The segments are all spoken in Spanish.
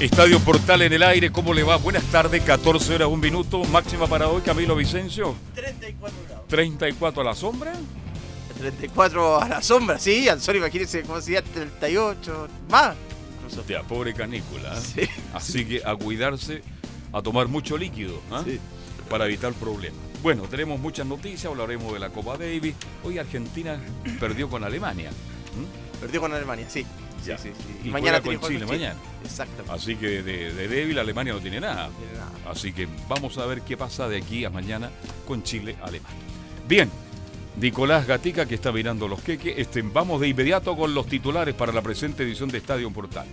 Estadio Portal en el aire, ¿cómo le va? Buenas tardes, 14 horas, un minuto. Máxima para hoy, Camilo Vicencio. 34 grados. 34 a la sombra. 34 a la sombra, sí. Al sol, imagínense cómo sería 38 más. Incluso. Ya, pobre canícula. ¿eh? Sí. Así que a cuidarse, a tomar mucho líquido ¿ah? Sí. para evitar problemas. Bueno, tenemos muchas noticias, hablaremos de la Copa Davis. Hoy Argentina perdió con Alemania. Perdió con Alemania, sí. Ya. Sí, sí, sí. Y mañana juega con Chile, mañana. Exactamente. Así que de, de débil Alemania no tiene nada. No tiene nada. Así que vamos a ver qué pasa de aquí a mañana con Chile-Alemania. Bien, Nicolás Gatica que está mirando los queques. Este, vamos de inmediato con los titulares para la presente edición de Estadio Portal.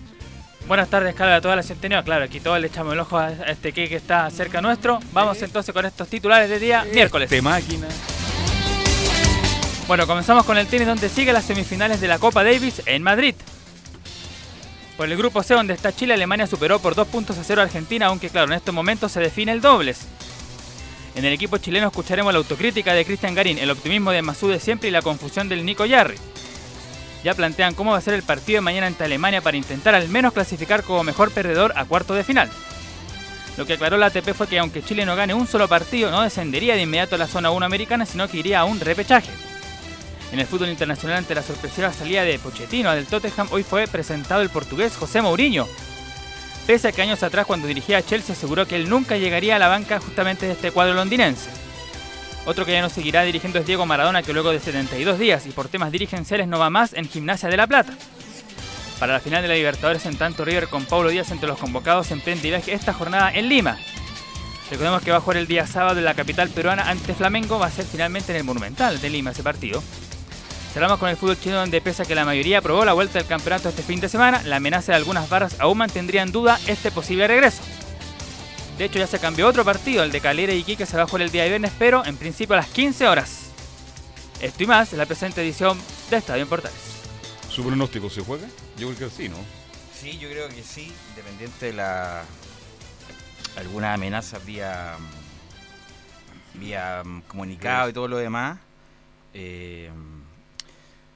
Buenas tardes, Carlos, a toda la centenio. Claro, aquí todos le echamos el ojo a este que que está cerca nuestro. Vamos entonces con estos titulares de día miércoles. De máquina. Bueno, comenzamos con el tenis donde sigue las semifinales de la Copa Davis en Madrid. Por el grupo C donde está Chile, Alemania superó por 2 puntos a 0 a Argentina, aunque claro, en estos momentos se define el dobles. En el equipo chileno escucharemos la autocrítica de Cristian Garín, el optimismo de Masú de siempre y la confusión del Nico Yarri. Ya plantean cómo va a ser el partido de mañana ante Alemania para intentar al menos clasificar como mejor perdedor a cuarto de final. Lo que aclaró la ATP fue que aunque Chile no gane un solo partido, no descendería de inmediato a la zona 1 americana, sino que iría a un repechaje. En el fútbol internacional, ante la sorpresiva salida de Pochettino del Tottenham, hoy fue presentado el portugués José Mourinho. Pese a que años atrás, cuando dirigía a Chelsea, aseguró que él nunca llegaría a la banca justamente de este cuadro londinense. Otro que ya no seguirá dirigiendo es Diego Maradona, que luego de 72 días y por temas dirigenciales no va más en Gimnasia de la Plata. Para la final de la Libertadores, en tanto River con Paulo Díaz entre los convocados emprende viaje esta jornada en Lima. Recordemos que va a jugar el día sábado en la capital peruana ante Flamengo, va a ser finalmente en el Monumental de Lima ese partido. Cerramos con el fútbol chino donde pese a que la mayoría aprobó la vuelta del campeonato este fin de semana, la amenaza de algunas barras aún mantendría en duda este posible regreso. De hecho ya se cambió otro partido, el de Calera y Iquique se va a jugar el día de viernes, pero en principio a las 15 horas. Esto y más en la presente edición de Estadio en Portales. ¿Su pronóstico se juega? Yo creo que sí, ¿no? Sí, yo creo que sí, independiente de la alguna amenaza vía vía mm, comunicado y todo lo demás. Eh,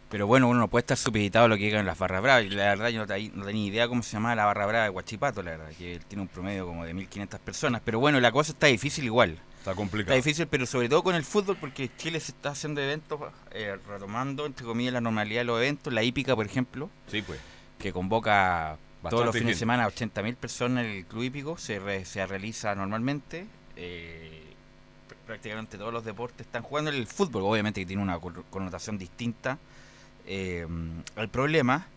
pero bueno, uno no puede estar supeditado a lo que digan las barras bravas. La verdad, yo no, te- no tenía idea cómo se llamaba la barra brava de Huachipato, la verdad, que tiene un promedio como de 1500 personas. Pero bueno, la cosa está difícil igual. Está Está complicado. difícil, pero sobre todo con el fútbol, porque Chile se está haciendo eventos, eh, retomando, entre comillas, la normalidad de los eventos. La hípica, por ejemplo, Sí, pues. que convoca todos los fines gente. de semana a 80.000 personas en el club hípico, se, re- se realiza normalmente. eh, pr- prácticamente todos los deportes están jugando el fútbol, obviamente que tiene una connotación distinta eh, al problema.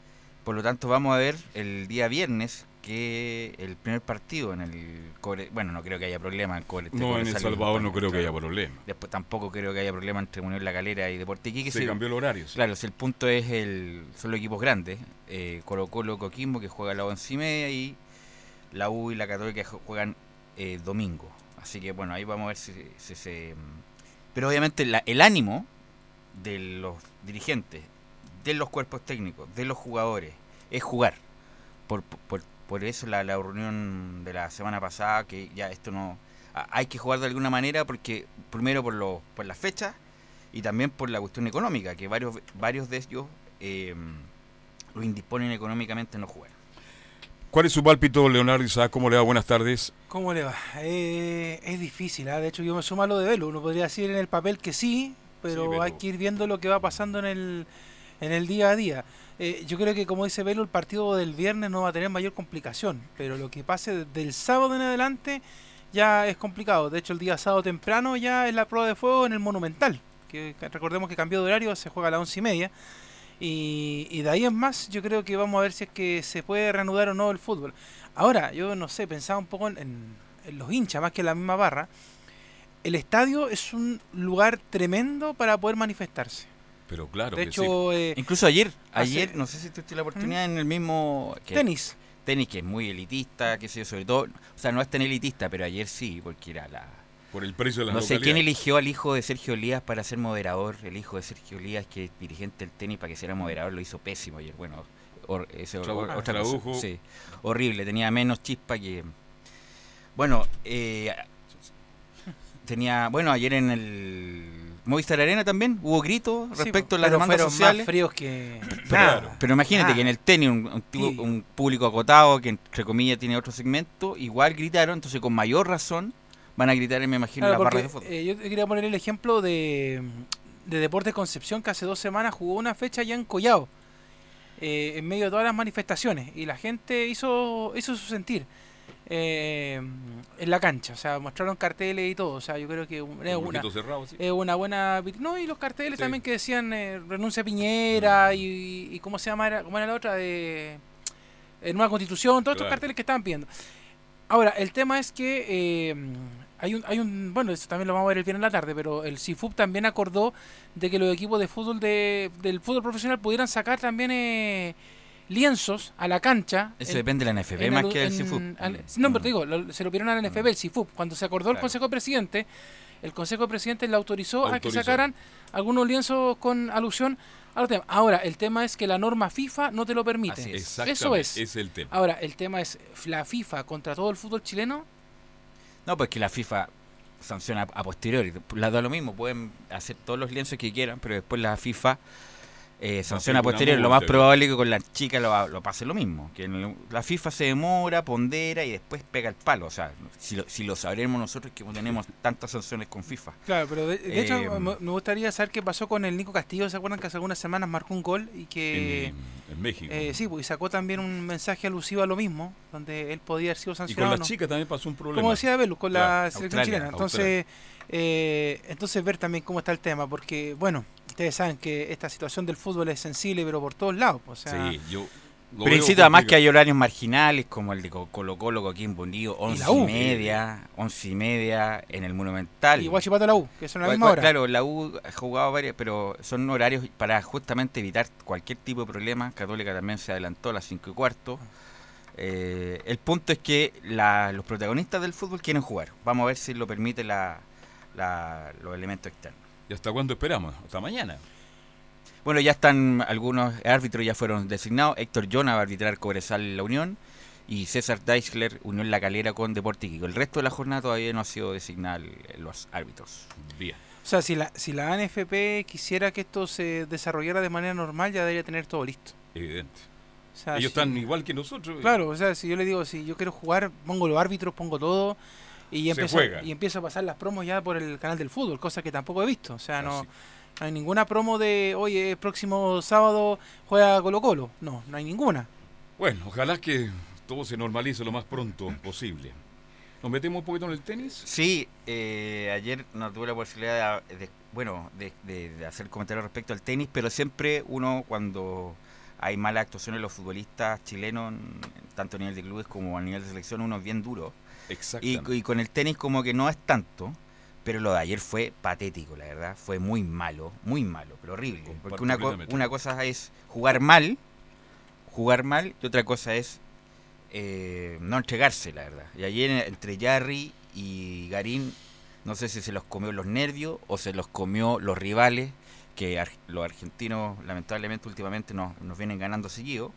Por lo tanto, vamos a ver el día viernes que el primer partido en el Cobre, bueno, no creo que haya problema en Cobre, No, en El Salvador no creo que haya problema. Después tampoco creo que haya problema entre Unión La Calera y Deporte Iquique. Se cambió el horario. sí. Claro, si el punto es el son los equipos grandes, eh, Colo Colo, Coquimbo que juega a las once y media y la U y la Católica juegan eh, domingo. Así que bueno, ahí vamos a ver si, si se... Pero obviamente la- el ánimo de los dirigentes, de los cuerpos técnicos, de los jugadores, es jugar. Por, por, por eso la, la reunión de la semana pasada, que ya esto no... Hay que jugar de alguna manera porque primero por, los por las fechas y también por la cuestión económica, que varios, varios de ellos eh, lo indisponen económicamente en no jugar. ¿Cuál es su pálpito, Leonardo Isaac? ¿Cómo le va? Buenas tardes. ¿Cómo le va? Eh, es difícil, ¿ah? de hecho yo me sumo a lo de Velo, uno podría decir en el papel que sí, pero, Sí, pero- hay que ir viendo lo que va pasando en el, en el día a día. Eh, yo creo que, como dice Velo, el partido del viernes no va a tener mayor complicación, pero lo que pase del sábado en adelante ya es complicado. De hecho, el día sábado temprano ya es la prueba de fuego en el Monumental, que recordemos que cambió de horario, se juega a las once y media. Y, de ahí en más, yo creo que vamos a ver si es que se puede reanudar o no el fútbol. Ahora, yo no sé, pensaba un poco en los hinchas, más que en la misma barra. El estadio es un lugar tremendo para poder manifestarse. Pero claro de que sí. hecho, eh, Incluso ayer, Hace- ayer, no sé si tuviste la oportunidad en el mismo... que- tenis. Tenis, que es muy elitista, qué sé yo, sobre todo... O sea, no es tan elitista, pero ayer sí, porque era la... Por el precio de la No sé quién eligió al hijo de Sergio Elías para ser moderador. El hijo de Sergio Elías, que es dirigente del tenis, para que sea moderador, lo hizo pésimo ayer. Bueno, hor- ese otra tradujo. cosa. Sí, horrible. Tenía menos chispa que. Bueno, eh, tenía. Bueno, ayer en el Movistar Arena también hubo gritos Sí, respecto a las pero demandas fueron sociales. más fríos que Claro. nada. Pero imagínate nada. que en el tenis, un, un Sí. un público acotado, que entre comillas tiene otro segmento, igual gritaron, entonces con mayor razón van a gritar, me imagino, Claro, en las barras porque, de fútbol. eh, yo te quería poner el ejemplo de, de Deportes Concepción, que hace dos semanas jugó una fecha ya en Collao, eh, en medio de todas las manifestaciones, y la gente hizo, hizo su sentir eh, en la cancha, o sea, mostraron carteles y todo, o sea, yo creo que es Un una, poquito cerrado, sí. es una buena... No, y los carteles Sí. también que decían eh, renuncia a Piñera y, y ¿cómo se llama? Era, ¿Cómo era la otra? De eh, nueva constitución, todos estos carteles que estaban pidiendo. Ahora, el tema es que eh, hay un, hay un, bueno, eso también lo vamos a ver el viernes en la tarde, pero el CIFUB también acordó de que los equipos de fútbol de, del fútbol profesional pudieran sacar también eh, lienzos a la cancha. Eso en- depende de la NFP más que del al- Mm. no, pero te digo, lo- se lo pidieron a la NFP, el CIFUB. Cuando se acordó el. Consejo de Presidente, el Consejo de Presidente le autorizó, a que sacaran algunos lienzos con alusión a los temas. Ahora, el tema es que la norma FIFA no te lo permite. Es. Eso es. Es el tema. Ahora, el tema es la FIFA contra todo el fútbol chileno. No, pues que la FIFA sanciona a posteriori. La da lo mismo, pueden hacer todos los lienzos que quieran, pero después la FIFA eh, sanciona a posteriori. Lo más probable es que con las chicas lo, lo pase lo mismo. Que la FIFA se demora, pondera y después pega el palo. O sea, si lo, si lo sabremos nosotros que tenemos tantas sanciones con FIFA. Claro, pero de, de hecho Eh, me me gustaría saber qué pasó con el Nico Castillo. ¿Se acuerdan que hace algunas semanas marcó un gol y que... en, en México. eh, sí, pues, y sacó también un mensaje alusivo a lo mismo, donde él podía haber sido y con sancionado. las chicas también pasó un problema. como decía Belu, con la selección Australia, chilena. Entonces, eh, entonces ver también cómo está el tema, porque bueno, ustedes saben que esta situación del fútbol es sensible, pero por todos lados. O sea, sí, yo. Pero veo insisto, además que hay horarios marginales como el de Co- Colo Colo, Y once la y, U. media, once y media en el Monumental. y Guachipato la U, que son a la misma hora. Claro, la U ha jugado varias, pero son horarios para justamente evitar cualquier tipo de problema. Católica también se adelantó a las 5 y cuarto. Eh, el punto es que la- los protagonistas del fútbol quieren jugar. Vamos a ver si lo permite la, la- los elementos externos. ¿Y hasta cuándo esperamos? Hasta mañana. Bueno, ya están algunos árbitros ya fueron designados. Héctor Jona va a arbitrar Cobresal La Unión y César Deichler Unión La Calera con Deporte Iquique. El resto de la jornada todavía no ha sido designado los árbitros. Bien. O sea, si la, si la ANFP quisiera que esto se desarrollara de manera normal, ya debería tener todo listo. Evidente. O sea, Ellos si- están igual que nosotros. Claro, o sea, si yo le digo, si yo quiero jugar, pongo los árbitros, pongo todo. Y juega. y empiezo a pasar las promos ya por el canal del fútbol, cosa que tampoco he visto. O sea, no, no hay ninguna promo de, oye, el próximo sábado juega Colo Colo. No, no hay ninguna. Bueno, ojalá que todo se normalice lo más pronto posible. ¿Nos metemos un poquito en el tenis? Sí, eh, ayer no tuve la posibilidad de, de- bueno, de, de- de hacer comentarios respecto al tenis, pero siempre uno cuando hay malas actuaciones de los futbolistas chilenos, en- tanto a nivel de clubes como a nivel de selección, uno es bien duro. Y, con el tenis como que no es tanto, pero lo de ayer fue patético, la verdad. Fue muy malo, muy malo, pero horrible. Comparto Porque una, co- completamente. una cosa es jugar mal, jugar mal, y otra cosa es eh, no entregarse, la verdad. Y ayer entre Jarry y Garín, no sé si se los comió los nervios o se los comió los rivales, que ar- los argentinos lamentablemente últimamente nos, nos vienen ganando seguido.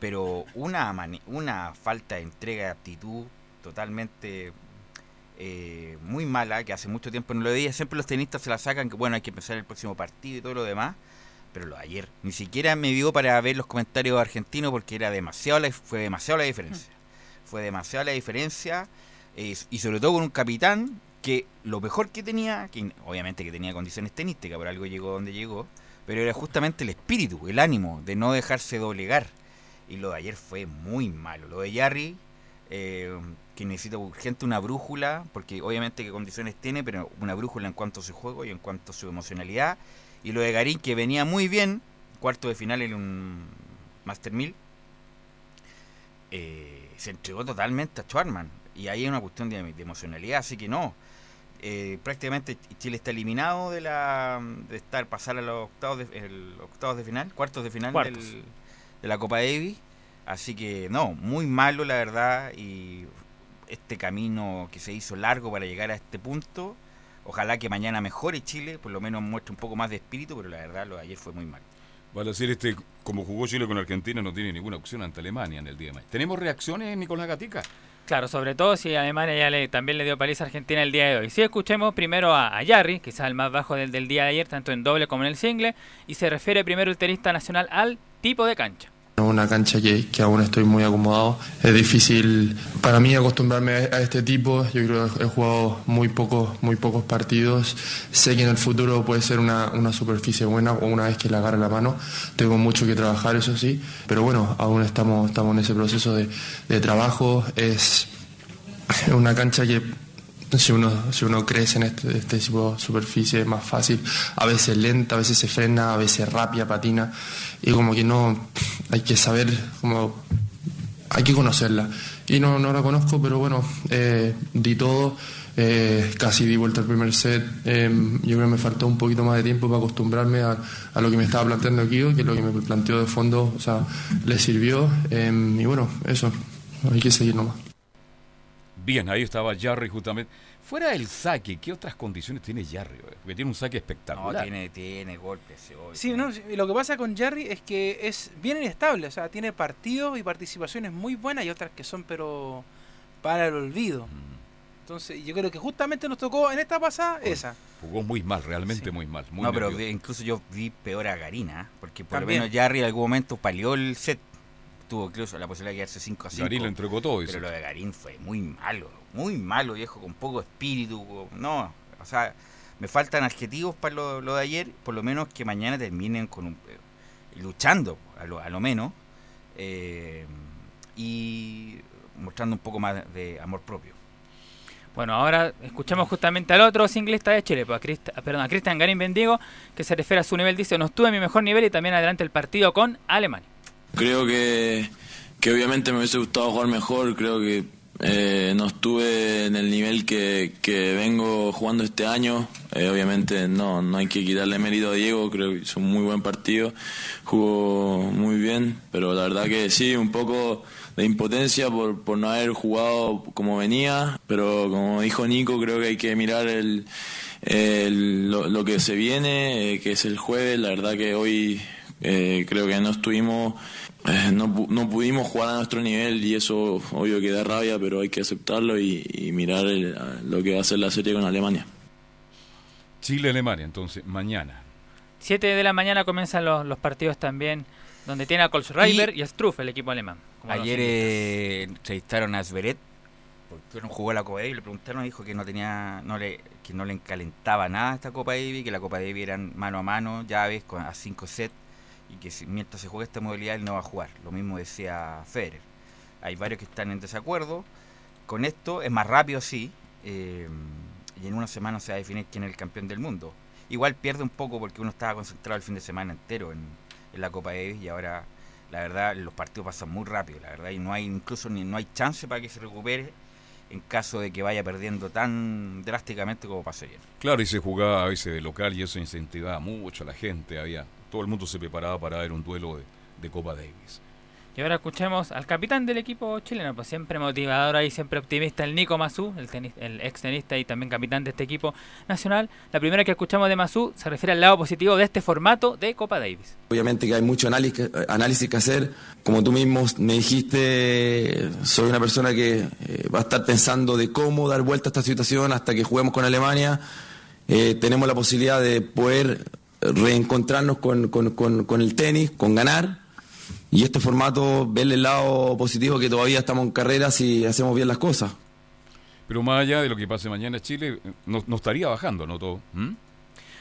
Pero una, una falta de entrega de aptitud totalmente eh, muy mala, que hace mucho tiempo no lo veía. Siempre los tenistas se la sacan, que bueno, hay que empezar el próximo partido y todo lo demás. Pero lo de ayer, ni siquiera me dio para ver los comentarios argentinos porque era demasiado la, fue demasiado la diferencia. Fue demasiada la diferencia eh, y sobre todo con un capitán que lo mejor que tenía, que obviamente que tenía condiciones tenísticas, por algo llegó donde llegó, pero era justamente el espíritu, el ánimo de no dejarse doblegar. Y lo de ayer fue muy malo. Lo de Jarry, eh, que necesita urgente una brújula, porque obviamente qué condiciones tiene, pero una brújula en cuanto a su juego y en cuanto a su emocionalidad. Y lo de Garín, que venía muy bien, cuarto de final en un Master 1000, eh, se entregó totalmente a Schwarman. Y ahí hay una cuestión de, de emocionalidad, así que no. Eh, prácticamente Chile está eliminado de la de estar pasar a los octavos de, el, octavos de final, cuartos de final Cuartos. del- de la Copa Davis. Así que no, muy malo la verdad y este camino que se hizo largo para llegar a este punto. Ojalá que mañana mejore Chile, por lo menos muestre un poco más de espíritu, pero la verdad lo de ayer fue muy mal. Vale decir, este, como jugó Chile con Argentina, no tiene ninguna opción ante Alemania en el día de mañana. ¿Tenemos reacciones, Nicolás Gatica? Claro, sobre todo si Alemania ya le, también le dio paliza a Argentina el día de hoy. Sí, escuchemos primero a, a Jarry, quizás el más bajo del, del día de ayer, tanto en doble como en el single, y se refiere primero el tenista nacional al tipo de cancha. Una cancha que, aún estoy muy acomodado. Es difícil para mí acostumbrarme a este tipo. Yo creo que he jugado muy pocos, muy pocos partidos. Sé que en el futuro puede ser una, una superficie buena o una vez que le agarre la mano. Tengo mucho que trabajar, eso sí. Pero bueno, aún estamos, estamos en ese proceso de, trabajo. Es una cancha que si uno, si uno crece en este, este tipo de superficie es más fácil, a veces lenta, a veces se frena, a veces rápida, patina, y como que no, hay que saber, como, hay que conocerla. Y no, no la conozco, pero bueno, eh, di todo, eh, casi di vuelta al primer set, eh, yo creo que me faltó un poquito más de tiempo para acostumbrarme a, a lo que me estaba planteando aquí, que lo que me planteó de fondo, o sea, le sirvió, eh, y bueno, eso, hay que seguir nomás. Bien, ahí estaba Jarry justamente. Fuera del saque, ¿qué otras condiciones tiene Jarry? Porque tiene un saque No, espectacular. tiene, tiene golpes. hoy, Sí, tiene- no, sí, lo que pasa con Jerry es que es bien inestable, o sea, tiene partidos y participaciones muy buenas y otras que son pero para el olvido. Entonces, yo creo que justamente nos tocó en esta pasada esa. Jugó muy mal, realmente Sí. muy mal. Muy no, pero nervioso. incluso yo vi peor a Garina, porque por También. lo menos Jarry en algún momento palió el set. Tuvo incluso la posibilidad de quedarse 5 a 5. Garín lo entregó todo. Pero lo de Garín fue muy malo, muy malo, viejo, con poco espíritu. No, o sea, me faltan adjetivos para lo, lo de ayer, por lo menos que mañana terminen con un, eh, luchando, a lo, a lo menos, eh, y mostrando un poco más de amor propio. Bueno, ahora escuchamos justamente al otro singlista de Chile, pues a, perdón, a Cristian Garín Bendigo, que se refiere a su nivel, dice, no estuve en mi mejor nivel y también adelante el partido con Alemania. Creo que, que obviamente me hubiese gustado jugar mejor, creo que eh, no estuve en el nivel que, que vengo jugando este año, Eh, obviamente no, no hay que quitarle mérito a Diego, creo que hizo un muy buen partido, jugó muy bien, pero la verdad que sí, un poco de impotencia por, por no haber jugado como venía, pero como dijo Nico, creo que hay que mirar el, el- lo, lo que se viene, eh, que es el jueves, la verdad que hoy eh, creo que no estuvimos, eh, no, pu- no pudimos jugar a nuestro nivel y eso obvio que da rabia, pero hay que aceptarlo y, y mirar el- lo que va a ser la serie con Alemania. Chile-Alemania, entonces, mañana. 7 de la mañana comienzan los, los partidos también, donde tiene a Kolschreiber y, a Struff, el equipo alemán. Ayer eh, entrevistaron a Sveret, porque no jugó la Copa Davis, y le preguntaron, dijo que no tenía, no le, que no le encalentaba nada esta Copa Davis, que la Copa Davis eran mano a mano, llaves con, a 5 sets, y que si- mientras se juegue esta modalidad él no va a jugar. Lo mismo decía Federer. Hay varios que están en desacuerdo con esto, es más rápido sí, eh, y en una semana se va a definir quién es el campeón del mundo. Igual pierde un poco porque uno estaba concentrado el fin de semana entero en, la Copa Davis y ahora la verdad los partidos pasan muy rápido, la verdad, y no hay incluso ni no hay chance para que se recupere en caso de que vaya perdiendo tan drásticamente como pasó ayer. Claro, y se jugaba a veces de local y eso incentivaba mucho a la gente. Había Todo el mundo se preparaba para ver un duelo de, de Copa Davis. Y ahora escuchemos al capitán del equipo chileno, pues siempre motivador ahí, siempre optimista, el Nico Mazú, el, tenis- el ex tenista y también capitán de este equipo nacional. La primera que escuchamos de Mazú se refiere al lado positivo de este formato de Copa Davis. Obviamente que hay mucho análisis, análisis que hacer. Como tú mismo me dijiste, soy una persona que eh, va a estar pensando de cómo dar vuelta a esta situación hasta que juguemos con Alemania. Eh, tenemos la posibilidad de poder reencontrarnos con, con- con- con el tenis, con ganar. Y este formato, verle el lado positivo que todavía estamos en carrera si hacemos bien las cosas. Pero más allá de lo que pase mañana Chile, no, no estaría bajando, ¿no todo? ¿Mm?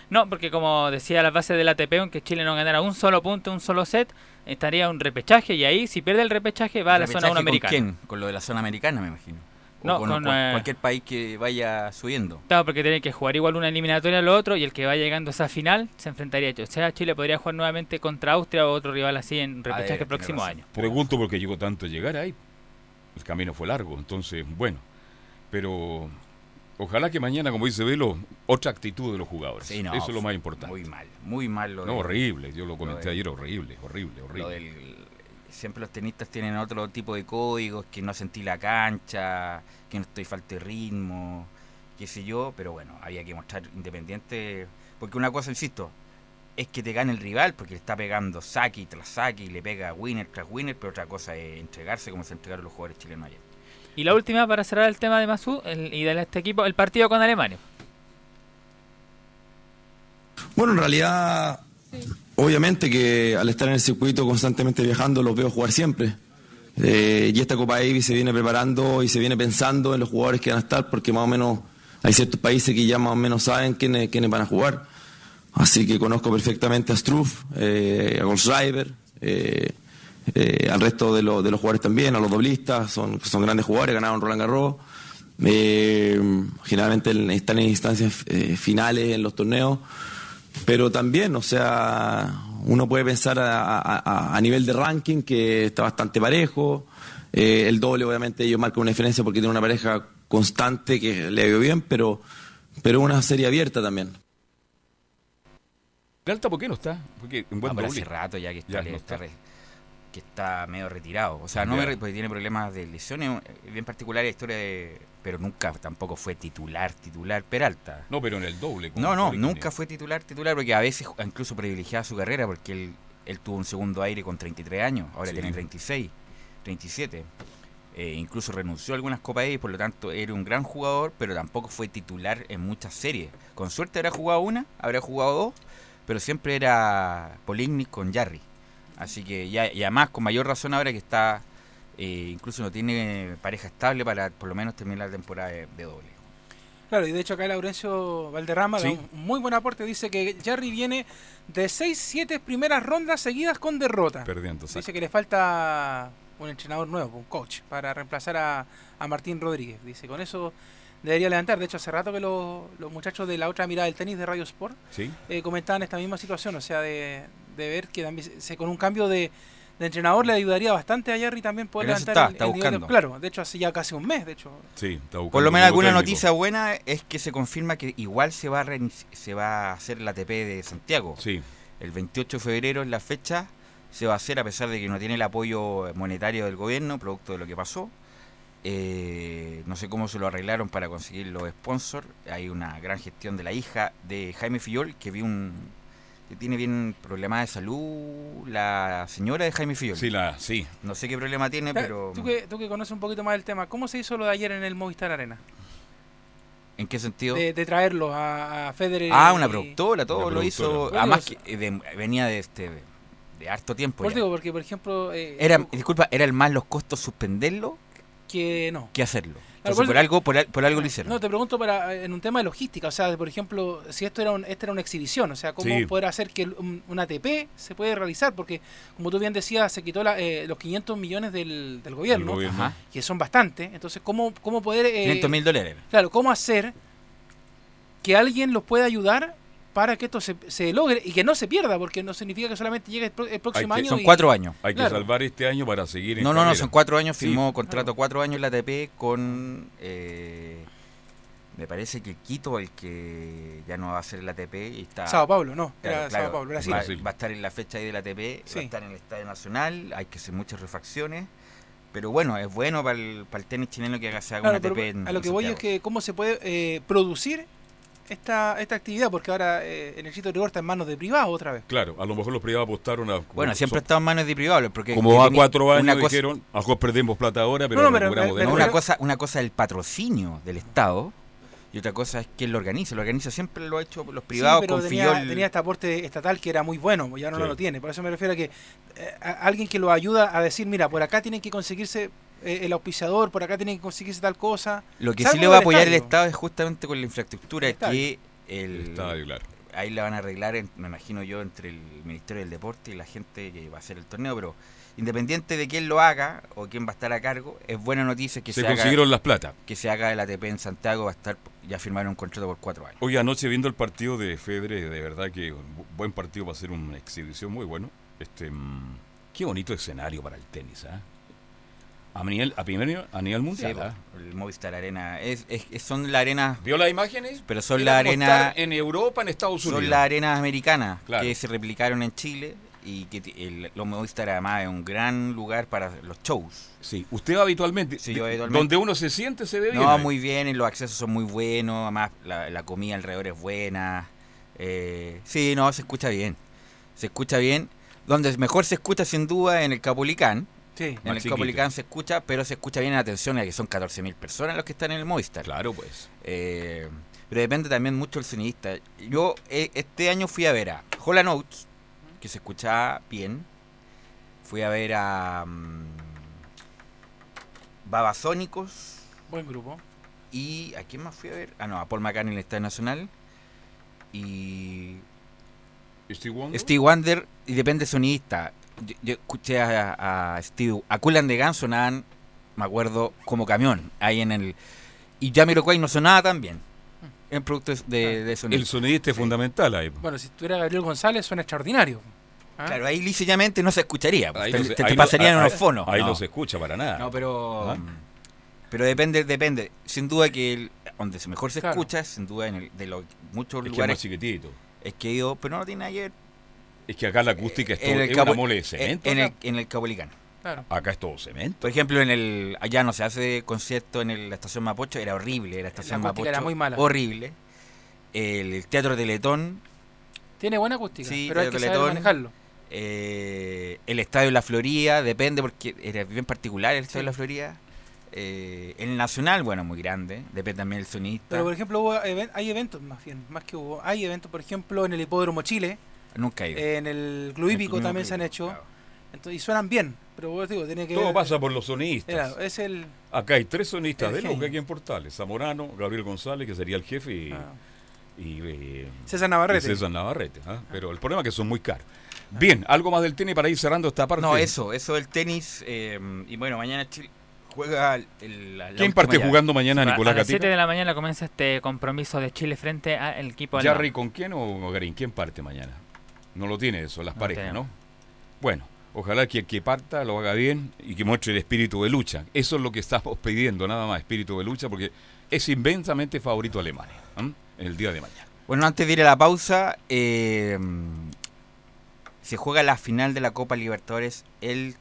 No, porque como decía la base del ATP, aunque Chile no ganara un solo punto, un solo set, estaría un repechaje y ahí si pierde el repechaje va a la zona ¿Repechaje 1 americana. ¿Con quién? Con lo de la zona americana, me imagino. No, con, con, cual- eh, cualquier país que vaya subiendo. Claro, porque tiene que jugar igual una eliminatoria al otro y el que va llegando a esa final se enfrentaría. O sea, Chile podría jugar nuevamente contra Austria o otro rival así en repechaje el próximo razón. año. Pregunto por qué llegó tanto a llegar ahí. El camino fue largo, entonces, bueno. Pero ojalá que mañana, como dice Velo, otra actitud de los jugadores. Sí, no, Eso es lo más importante. Muy mal, muy mal lo No, de- horrible. Yo lo comenté ayer, horrible, horrible, horrible. Lo del, siempre los tenistas tienen otro tipo de códigos, que no sentí la cancha, que no estoy falta de ritmo, qué sé yo, pero bueno, había que mostrar independiente, porque una cosa, insisto, es que te gane el rival, porque le está pegando saque tras saque y le pega winner tras winner, pero otra cosa es entregarse como se entregaron los jugadores chilenos ayer. Y la última para cerrar el tema de Masú el- y de este equipo, el partido con Alemania. Bueno, en realidad, obviamente que al estar en el circuito constantemente viajando, los veo jugar siempre. Eh, y esta Copa Davis se viene preparando y se viene pensando en los jugadores que van a estar, porque más o menos hay ciertos países que ya más o menos saben quiénes, quiénes van a jugar. Así que conozco perfectamente a Struff, eh, a Goldschreiber, eh, eh, al resto de, los de los jugadores también, a los doblistas, son, son grandes jugadores, ganaron Roland Garros. Generalmente en- están en instancias finales en los torneos, pero también, o sea, uno puede pensar a, a- a- a nivel de ranking que está bastante parejo. Eh, el doble, obviamente, ellos marcan una diferencia porque tienen una pareja constante que le ha ido bien, pero, pero una serie abierta también. Peralta, ¿por qué no está? Porque en buen Ah, pero hace rato ya que está, Ya, no está está. re- que está medio retirado. O sea, no me porque tiene problemas de lesiones, eh, bien particular la historia de... Pero nunca tampoco fue titular, titular Peralta. No, pero en el doble. No, no, nunca fue titular, titular, porque a veces incluso privilegiaba su carrera, porque él, él tuvo un segundo aire con 33 años, ahora Sí. tiene 36, 37. Eh, incluso renunció a algunas Copas y por lo tanto era un gran jugador, pero tampoco fue titular en muchas series. Con suerte habrá jugado una, habrá jugado dos, pero siempre era Poligny con Jarry. Así que ya, y además con mayor razón ahora que está, eh, incluso no tiene pareja estable para por lo menos terminar la temporada de, de doble. Claro, y de hecho acá Laurencio Valderrama da un muy buen aporte. Dice que Jerry viene de 6-7 primeras rondas seguidas con derrota. Perdiendo, Dice que le falta un entrenador nuevo, un coach, para reemplazar a, a Martín Rodríguez. Dice, con eso debería levantar. De hecho, hace rato que los, los muchachos de la otra mirada del tenis de Radio Sport ¿Sí? eh, comentaban esta misma situación, o sea, de, de ver que también se, con un cambio de, de entrenador le ayudaría bastante a Jerry también poder En levantar está, el, está el nivel de- buscando. Claro, de hecho hace ya casi un mes, de hecho. Sí, está buscando Por lo menos alguna técnico. noticia buena es que se confirma que igual se va a reinici- se va a hacer la ATP de Santiago. Sí, El 28 de febrero es la fecha, se va a hacer a pesar de que no tiene el apoyo monetario del gobierno, producto de lo que pasó. Eh, no sé cómo se lo arreglaron para conseguir los sponsors. Hay una gran gestión de la hija de Jaime Fillol, que vi un que tiene bien problemas de salud, la señora de Jaime Fillol. sí, la, sí. No sé qué problema tiene, pero Tú que, tú que conoces un poquito más el tema, ¿cómo se hizo lo de ayer en el Movistar Arena? ¿en qué sentido? De, de traerlos a, a Federer. Ah, y- una productora, todo Una lo hizo. Además, que, eh, de- venía de este de harto tiempo. Por ya. digo, porque por ejemplo. eh, Era, tú- disculpa, era el más los costos suspenderlo que no. que hacerlo. Entonces, por algo, por, al- por algo lo hicieron. No, te pregunto para en un tema de logística, o sea, por ejemplo, si esto era un, esta era una exhibición, o sea, cómo Sí. poder hacer que un, un ATP se puede realizar, porque como tú bien decías, se quitó la, eh, los 500 millones del, del gobierno, gobierno. Ajá. que son bastante, entonces cómo cómo poder, eh, 500 mil dólares. claro, cómo hacer que alguien los pueda ayudar para que esto se, se logre y que no se pierda, porque no significa que solamente llegue el, pro- el próximo que- año. Son y- cuatro años. Hay que salvar este año para seguir en No, no, no, son cuatro años. Sí. Firmó contrato cuatro años la ATP con. eh, me parece que Quito, el que ya no va a ser la ATP, y está. Sao Paulo, no, Claro, era claro, Sao Paulo, Brasil. va, Brasil. va a estar en la fecha ahí de la ATP, va Sí. a estar en el Estadio Nacional, hay que hacer muchas refacciones. Pero bueno, es bueno para el, para el tenis chileno que haga- se haga pero ATP en a lo que voy es que cómo se puede eh, producir esta, esta actividad, porque ahora eh, el Necesito Rigor está en manos de privados otra vez. Claro, a lo mejor los privados apostaron a. Bueno, siempre so- ha estado en manos de privados. Porque Como que a cuatro años cosa- dijeron, a lo mejor perdemos plata ahora, pero No, no, pero- de pero- No, una cosa, una cosa es el patrocinio del Estado y otra cosa es quién lo organiza. Lo organiza siempre lo ha hecho los privados sí, pero con tenía, Fillol. tenía este aporte estatal que era muy bueno, pues ya no Sí. lo tiene. Por eso me refiero a que eh, a- alguien que lo ayuda a decir, mira, por acá tienen que conseguirse eh, el auspiciador, por acá tienen que conseguirse tal cosa. Lo que sí le va a apoyar el. Estado es justamente con la infraestructura El que el, El estadio, claro. ahí la van a arreglar, en- me imagino yo, entre el Ministerio del Deporte y la gente que va a hacer el torneo, pero independiente de quién lo haga o quién va a estar a cargo, es buena noticia que Se se, haga, consiguieron las plata. que se haga el ATP en Santiago, va a estar, ya firmaron un contrato por cuatro años. Hoy anoche viendo el partido de Fedre, de verdad que un buen partido va a ser una exhibición muy bueno. Este, mm, qué bonito escenario para el tenis, ¿ah? A nivel, a primer, a nivel mundial, Sí, ¿ah? el Movistar Arena, es, es- es- son las arenas, ¿Vio las imágenes? pero son arenas, estar en Europa, en Estados Unidos. son las arenas americanas Claro. que se replicaron en Chile y que el, los Movistar además es un gran lugar para los shows. Sí, usted habitualmente. Sí, yo habitualmente. Donde uno se siente, se ve bien. No, muy bien, y los accesos son muy buenos, además la, la comida alrededor es buena. Eh, sí, no, se escucha bien. Se escucha bien. Donde mejor se escucha sin duda en el Capulicán. Sí. En el. Capulicán se escucha, pero se escucha bien en atención a que son 14.000 personas los que están en el Movistar. Claro, pues. Eh, pero depende también mucho del sonidista. Yo eh, este año fui a ver a Hola Notes, que se escuchaba bien. Fui a ver a mm, Babasónicos. Buen grupo. ¿Y a quién más fui a ver? Ah, no, a Paul McCartney en el Estadio Nacional. Y Steve Wonder. Steve Wonder, y depende sonidista. Yo, yo escuché a, a Steve, a Cool and the Gang sonaban, me acuerdo, como camión, ahí en el... Y Jamiroquai no sonaba tan bien. En productos de, de sonido. El sonidista es fundamental ahí. Bueno, si tuviera Gabriel González, suena extraordinario. ¿Ah? Claro, ahí lícitamente no se escucharía. Ahí te, no se- te- ahí te no- pasarían ahí- unos fonos. Ahí no. no, se escucha para nada. No, pero... ¿Ah? Pero depende, depende. Sin duda que el- donde se- mejor se Claro. escucha, sin duda en el, de los muchos es que es más lugares chiquitito. es que ido, pero no tiene ver Es que acá la acústica es, todo, en el es Capu- una mole de cemento. En, acá. el, en el Capolicán. Claro. Acá es todo cemento. Por ejemplo, en el allá no se hace concierto en el- la estación Mapocho, era horrible, la estación La Mapocho era muy mala. horrible. El, Teatro Teletón, Tiene buena acústica, Sí, pero hay que saber manejarlo. eh, el Estadio La Florida, depende porque era bien particular el Estadio Sí. La Florida. Eh, el Nacional, bueno, muy grande, depende también del sonista. Pero por ejemplo, hubo hay eventos más bien, más que hubo. Hay eventos, por ejemplo, en el Hipódromo Chile, Nunca he ido. en el Club Hípico también se han hecho. Entonces, y suenan bien, pero vos digo, tiene que Todo ver- pasa por los sonistas. Era, es el. Acá hay tres sonistas de lujo genio. aquí en Portales. Zamorano, Gabriel González, que sería el jefe, y, ah, y, eh, César Navarrete. y César Navarrete. ¿ah? Pero el problema es que son muy caros. Bien, algo más del tenis para ir cerrando esta parte. No, eso, eso del tenis. eh, y bueno, mañana Chile juega el, el- la ¿Quién parte llave. jugando mañana, Nicolás a las 7 Gatica? de la mañana comienza este compromiso de Chile frente al equipo. ¿Jarry con quién o Garín? ¿Quién parte mañana? No lo tiene eso, las No parejas, tenemos. ¿no? Bueno, ojalá que el que parta lo haga bien y que muestre el espíritu de lucha. Eso es lo que estamos pidiendo, nada más, espíritu de lucha, porque es inmensamente favorito a Alemania el día de mañana. Bueno, antes de ir a la pausa, eh, se juega la final de la Copa Libertadores el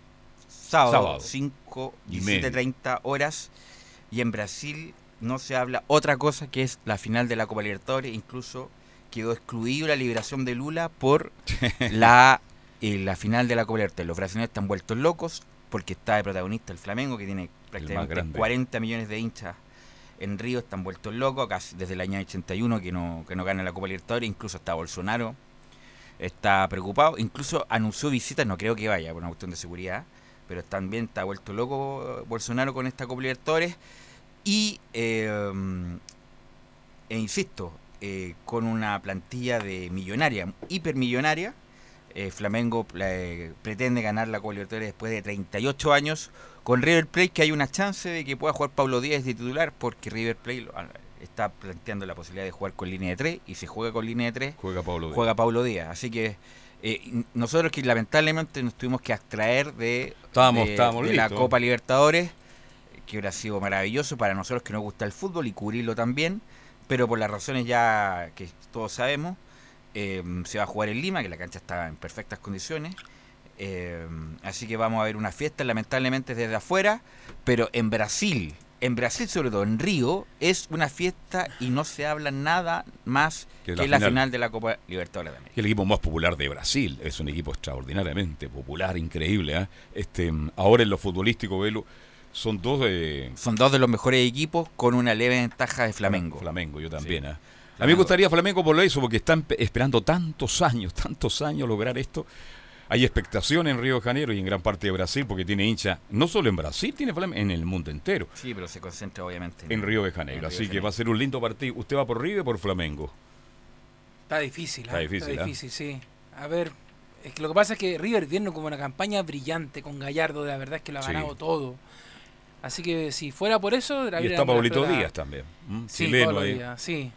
sábado, Sábado. 5 Y y medio. 30 horas. Y en Brasil no se habla otra cosa que es la final de la Copa Libertadores. Incluso quedó excluido la liberación de Lula por la, eh, la final de la Copa Libertadores. Los brasileños están vueltos locos porque está de protagonista el Flamengo, que tiene prácticamente grande. 40 millones de hinchas en Río, están vueltos locos, casi desde el año 81 que no, que no gana la Copa Libertadores, incluso está Bolsonaro, está preocupado, incluso anunció visitas, no creo que vaya por una cuestión de seguridad, pero también está vuelto loco Bolsonaro con esta Copa Libertadores y, eh, e insisto, eh, con una plantilla de millonaria, hipermillonaria, eh, Flamengo eh, pretende ganar la Copa Libertadores después de 38 años con River Plate que hay una chance de que pueda jugar Pablo Díaz de titular porque River Plate ah, está planteando la posibilidad de jugar con línea de 3 y si juega con línea de 3 Juega Pablo Díaz. juega Pablo Díaz. Así que eh, nosotros que lamentablemente nos tuvimos que abstraer de, Estábamos- de- estábamos de la. Copa Libertadores, que hubiera sido maravilloso para nosotros que nos gusta el fútbol y cubrirlo también, pero por las razones ya que todos sabemos, eh, se va a jugar en Lima, que la cancha está en perfectas condiciones. eh, así que vamos a ver una fiesta, lamentablemente desde afuera, pero en Brasil, en Brasil sobre todo, en Río, es una fiesta y no se habla nada más Que que, la la, final. de la Copa Libertadores de América. el equipo más popular de Brasil. Es un equipo extraordinariamente popular, increíble. ¿ah? Este, ahora en lo futbolístico, Velo, son dos de Son dos de los mejores equipos con una leve ventaja de Flamengo. Flamengo, yo también. Sí. ¿ah? A mí me gustaría Flamengo por eso, porque están pe- esperando tantos años, tantos años lograr esto. Hay expectación en Río de Janeiro y en gran parte de Brasil, porque tiene hincha, no solo en Brasil, tiene Flamengo, en el mundo entero, Sí, pero se concentra obviamente en Río de Janeiro. Río Así de que va a ser un lindo partido. ¿Usted va por Río o por Flamengo? Está difícil, Está ¿eh? difícil, Está ¿eh? difícil, sí. A ver, es que lo que pasa es que River viene como una campaña brillante con Gallardo, la verdad es que lo ha Sí. ganado todo. Así que si fuera por eso, Y River está Paulito Díaz también. ¿m? Sí, Chileno ahí. Díaz, sí.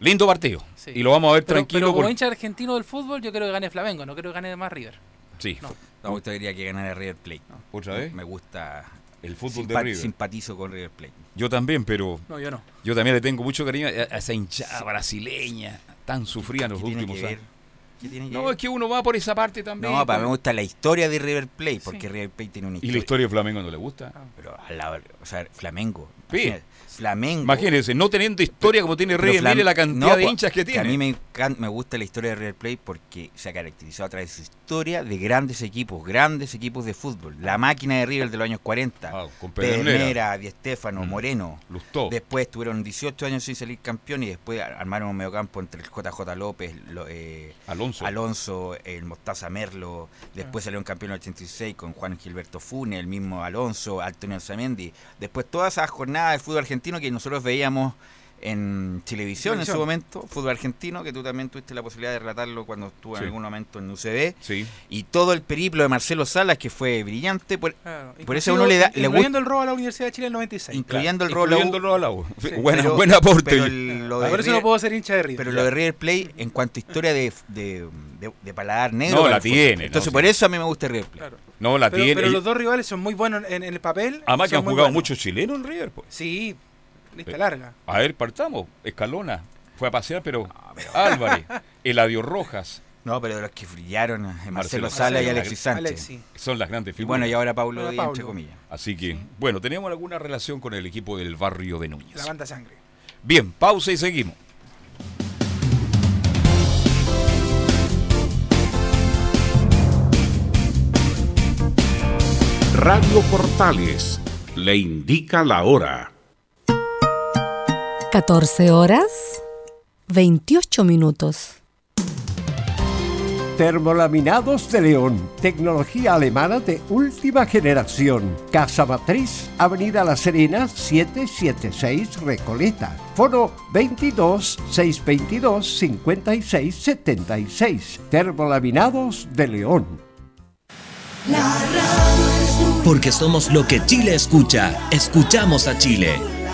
Lindo partido. Sí. Y lo vamos a ver Pero, tranquilo. pero como por- hincha argentino del fútbol, yo creo que gane Flamengo, no creo que gane más River. Sí. No. Me gustaría que ganara River Plate. ¿Otra vez? Me gusta. El fútbol de simpa- River. Simpatizo con River Plate. Yo también, pero No, yo no. yo también le tengo mucho cariño a esa hinchada brasileña tan sufrida en los ¿Qué tiene últimos años. ¿Qué tiene que No, ver? es que uno va por esa parte también. No, para mí me gusta la historia de River Plate, porque Sí. River Plate tiene una ¿Y historia. la historia de Flamengo no le gusta? Pero al lado, o sea, Flamengo. Sí. Imagínate, Flamengo. Imagínense, no teniendo historia como tiene River, mire la cantidad No, de pues, hinchas que A mí tiene. me, me gusta la historia de River Plate porque se ha caracterizado a través de su historia de grandes equipos, grandes equipos de fútbol. La máquina de River de los años 40. Ah, con Pedernera, Di Stéfano, Mm. Moreno. Lustó. Después tuvieron 18 años sin salir campeón y después armaron un mediocampo entre el JJ López, lo- eh, Alonso. Alonso, el Mostaza Merlo, después salió un campeón en el 86 con Juan Gilberto Funes, el mismo Alonso, Antonio Alzamendi. Después todas esas jornadas de fútbol argentino que nosotros veíamos en televisión, en su Televisión. momento, fútbol argentino, que tú también tuviste la posibilidad de relatarlo cuando estuvo en Sí. algún momento en UCB. Sí. Y todo el periplo de Marcelo Salas, que fue brillante, por- Claro, Por eso uno le da- le incluyendo el robo a la Universidad de Chile en el 96. incluyendo el Claro, la U, incluyendo el de la U. Sí. Buena- pero- buen aporte. pero el- lo de Por eso River- no puedo ser hincha de River. Pero lo de River Plate, en cuanto a historia de, de, de- de paladar negro. No, la el tiene, no, Entonces, sí. por eso a mí me gusta River. Claro. No, la Pero, tiene. pero los dos rivales son muy buenos en, en el papel. Además que han jugado muchos chilenos en River. Pues. Sí, lista Eh, larga. A ver, partamos. Escalona. Fue a pasear, pero Álvarez, Eladio Rojas, No, pero de los que brillaron, Marcelo, Marcelo Sala y Alexis Sánchez. Alexi. son las grandes Y figuras. bueno, y ahora Paulo Ahora Díaz, entre comillas. Así que, bueno, tenemos alguna relación con el equipo del barrio de Núñez. La banda sangre. Bien, pausa y seguimos. Radio Portales le indica la hora. 14 horas 28 minutos. Termolaminados de León, tecnología alemana de última generación. Casa Matriz, Avenida La Serena, 776 Recoleta. Foro 22 622 56 76. Termolaminados de León. Porque somos lo que Chile escucha. Escuchamos a Chile.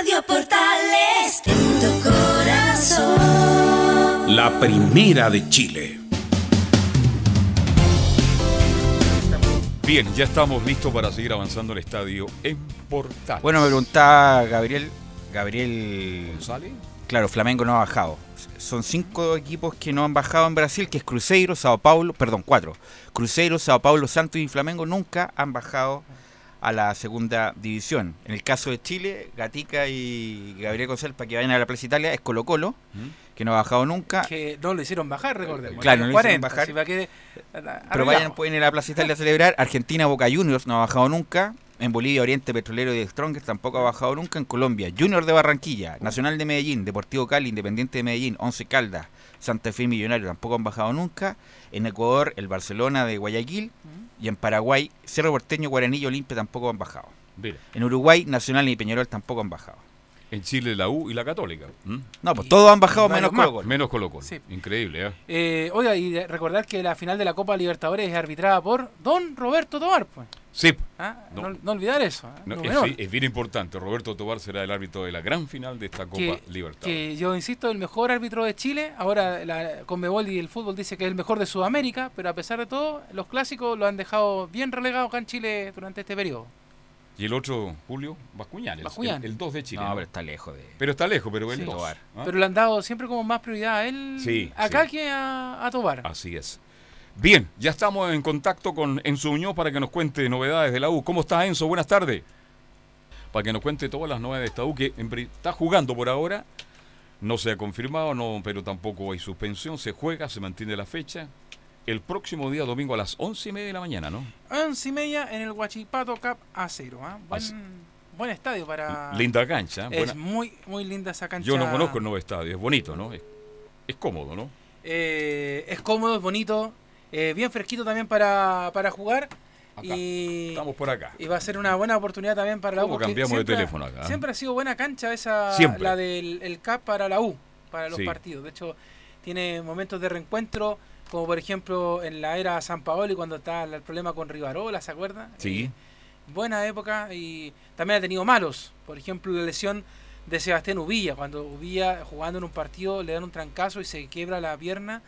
Radio Portales en tu corazón. La primera de Chile. Bien, ya estamos listos para seguir avanzando el estadio en Portales. Bueno, me preguntaba Gabriel. Gabriel. ¿González? Claro, Flamengo no ha bajado. Son cinco equipos que no han bajado en Brasil, que es Cruzeiro, Sao Paulo, perdón, cuatro. Cruzeiro, Sao Paulo, Santos y Flamengo nunca han bajado a la segunda división. En el caso de Chile, Gatica y Gabriel Consel, para que vayan a la Plaza Italia, es Colo Colo, que no ha bajado nunca. Que no lo hicieron bajar, recordemos. Claro, no lo hicieron 40, bajar. que- Pero vayan, pueden ir a la Plaza Italia a celebrar. Argentina, Boca Juniors no ha bajado nunca. En Bolivia, Oriente Petrolero y Strongest tampoco ha bajado nunca. En Colombia, Junior de Barranquilla, Nacional de Medellín, Deportivo Cali, Independiente de Medellín, Once Caldas, Santa Fe Millonario tampoco han bajado nunca. En Ecuador, el Barcelona de Guayaquil. Y en Paraguay, Cerro Porteño, Guaraní y Olimpia tampoco han bajado. Mira. En Uruguay, Nacional y Peñarol tampoco han bajado. En Chile la U y la Católica. ¿m? No, pues todos han bajado menos. Colo Colo. Menos Colo Colo. Sí. Increíble, ¿eh? Eh, oiga, y recordar que la final de la Copa Libertadores es arbitrada por Don Roberto Tobar, pues. Sí. Ah, No. no. no olvidar eso. ¿eh? No, es, bien importante. Roberto Tobar será el árbitro de la gran final de esta Copa que, Libertad. que yo insisto, el mejor árbitro de Chile, ahora la Conmebol y el fútbol dice que es el mejor de Sudamérica, pero a pesar de todo, los clásicos lo han dejado bien relegado acá en Chile durante este periodo. Y el otro, Julio Bascuñán, el- Bascuñán. El, 2 de Chile. No, pero está lejos de. Pero está lejos, pero el Sí. 2. ¿ah? Pero le han dado siempre como más prioridad a él Sí, acá sí. que a, a Tobar. Así es. Bien, ya estamos en contacto con Enzo Muñoz para que nos cuente novedades de la U. ¿Cómo está Enzo? Buenas tardes. Para que nos cuente todas las novedades de esta U que está jugando por ahora. No se ha confirmado, no, pero tampoco hay suspensión. Se juega, se mantiene la fecha. El próximo día domingo a las once y media de la mañana, ¿no? Once y media en el Huachipato Cup A0. ¿ah? Buen, buen estadio para... Linda cancha. ¿eh? Es Buena- muy, muy linda esa cancha. Yo no conozco el nuevo estadio, es bonito, ¿no? Es, es cómodo, ¿no? Eh, es cómodo, es bonito, eh, bien fresquito también para, para jugar. Y, Estamos por acá. y va a ser una buena oportunidad también para la U. ¿Cómo porque cambiamos de siempre ha- teléfono acá? Siempre ha sido buena cancha esa, Siempre. la del el CAP para la U, para los Sí. partidos. De hecho, tiene momentos de reencuentro, como por ejemplo en la era San Paolo y cuando estaba el problema con Rivarola, ¿se acuerda? Sí. buena época y también ha tenido malos. Por ejemplo, la lesión de Sebastián Ubilla, cuando Ubilla jugando en un partido le dan un trancazo y se quiebra la pierna